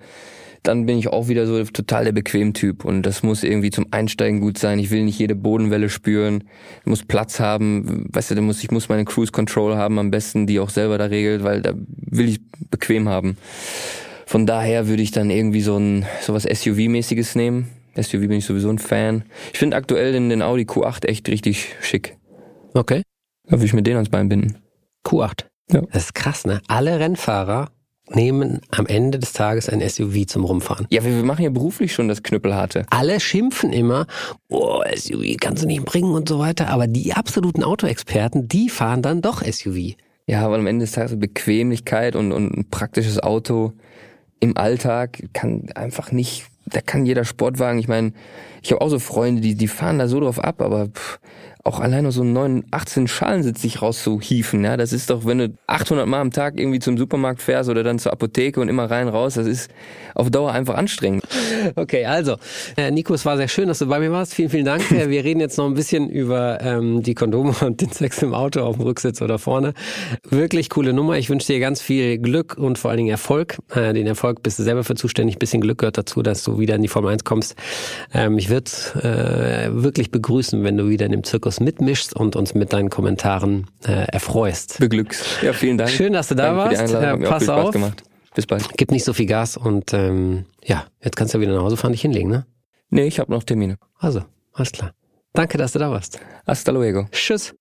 dann bin ich auch wieder so total der Bequem-Typ und das muss irgendwie zum Einsteigen gut sein. Ich will nicht jede Bodenwelle spüren, muss Platz haben, weißt du, muss, ich muss meine Cruise Control haben am besten, die auch selber da regelt, weil da will ich bequem haben. Von daher würde ich dann irgendwie so ein sowas SUV-mäßiges nehmen. SUV bin ich sowieso ein Fan. Ich finde aktuell den, den Audi Q8 echt richtig schick. Okay. Da würde ich mir den ans Bein binden. Q8. Ja. Das ist krass, ne? Alle Rennfahrer nehmen am Ende des Tages ein SUV zum Rumfahren. Ja, wir, wir machen ja beruflich schon das Knüppelharte. Alle schimpfen immer, oh, SUV kannst du nicht bringen und so weiter, aber die absoluten Autoexperten, die fahren dann doch SUV. Ja, weil am Ende des Tages Bequemlichkeit und, und ein praktisches Auto im Alltag kann einfach nicht, da kann jeder Sportwagen, ich meine, ich habe auch so Freunde, die, die fahren da so drauf ab, aber pff, auch allein nur so einen neuen 18 Schalensitz sich rauszuhieven, ja, das ist doch, wenn du 800 Mal am Tag irgendwie zum Supermarkt fährst oder dann zur Apotheke und immer rein raus, das ist auf Dauer einfach anstrengend. Okay, also, äh, Nico, es war sehr schön, dass du bei mir warst. Vielen, vielen Dank. Äh, Wir reden jetzt noch ein bisschen über ähm, die Kondome und den Sex im Auto auf dem Rücksitz oder vorne. Wirklich coole Nummer. Ich wünsche dir ganz viel Glück und vor allen Dingen Erfolg. Äh, den Erfolg bist du selber für zuständig. bisschen Glück gehört dazu, dass du wieder in die Formel 1 kommst. Ähm, ich würde äh, wirklich begrüßen, wenn du wieder in dem Zirkus mitmischst und uns mit deinen Kommentaren äh, erfreust. Beglücks. Ja, vielen Dank. Schön, dass du da Danke warst. Äh, pass auf. gemacht. Bis bald. Gib nicht so viel Gas und ähm, ja, jetzt kannst du wieder nach Hause fahren, dich hinlegen, ne? Nee, ich habe noch Termine. Also, alles klar. Danke, dass du da warst. Hasta luego. Tschüss.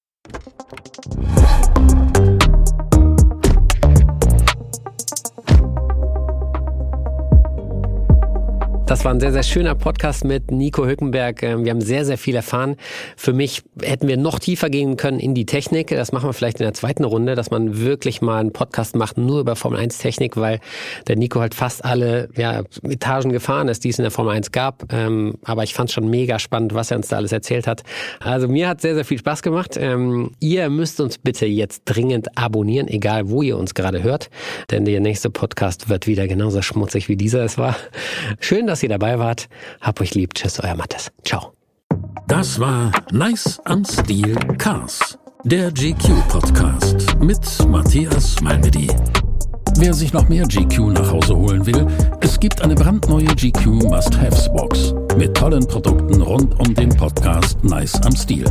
Das war ein sehr, sehr schöner Podcast mit Nico Hülkenberg. Ähm, Wir haben sehr, sehr viel erfahren. Für mich hätten wir noch tiefer gehen können in die Technik. Das machen wir vielleicht in der zweiten Runde, dass man wirklich mal einen Podcast macht, nur über Formel 1 Technik, weil der Nico halt fast alle ja, Etagen gefahren ist, die es in der Formel 1 gab. Ähm, Aber ich fand es schon mega spannend, was er uns da alles erzählt hat. Also mir hat sehr, sehr viel Spaß gemacht. Ähm, Ihr müsst uns bitte jetzt dringend abonnieren, egal wo ihr uns gerade hört, denn der nächste Podcast wird wieder genauso schmutzig wie dieser es war. Schön, dass ihr dabei wart. Hab euch lieb. Tschüss, euer Mattes. Ciao. Das war Nice am Stil Cars, der GQ-Podcast mit Matthias Malmedy. Wer sich noch mehr GQ nach Hause holen will, es gibt eine brandneue GQ Must-Haves-Box mit tollen Produkten rund um den Podcast Nice am Stil.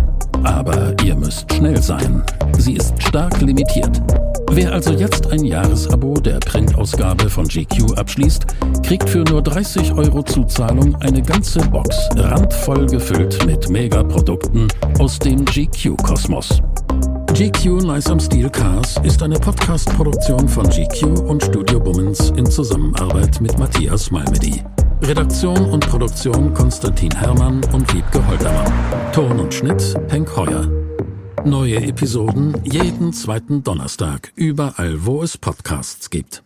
Aber ihr müsst schnell sein. Sie ist stark limitiert. Wer also jetzt ein Jahresabo der Printausgabe von GQ abschließt, kriegt für nur 30 Euro Zuzahlung eine ganze Box randvoll gefüllt mit Megaprodukten aus dem GQ-Kosmos. GQ Nice am Stil Cars ist eine Podcast-Produktion von GQ und Studio Bummens in Zusammenarbeit mit Matthias Malmedy. Redaktion und Produktion Konstantin Herrmann und Wiebke Holtermann. Ton und Schnitt Henk Heuer. Neue Episoden jeden zweiten Donnerstag, überall wo es Podcasts gibt.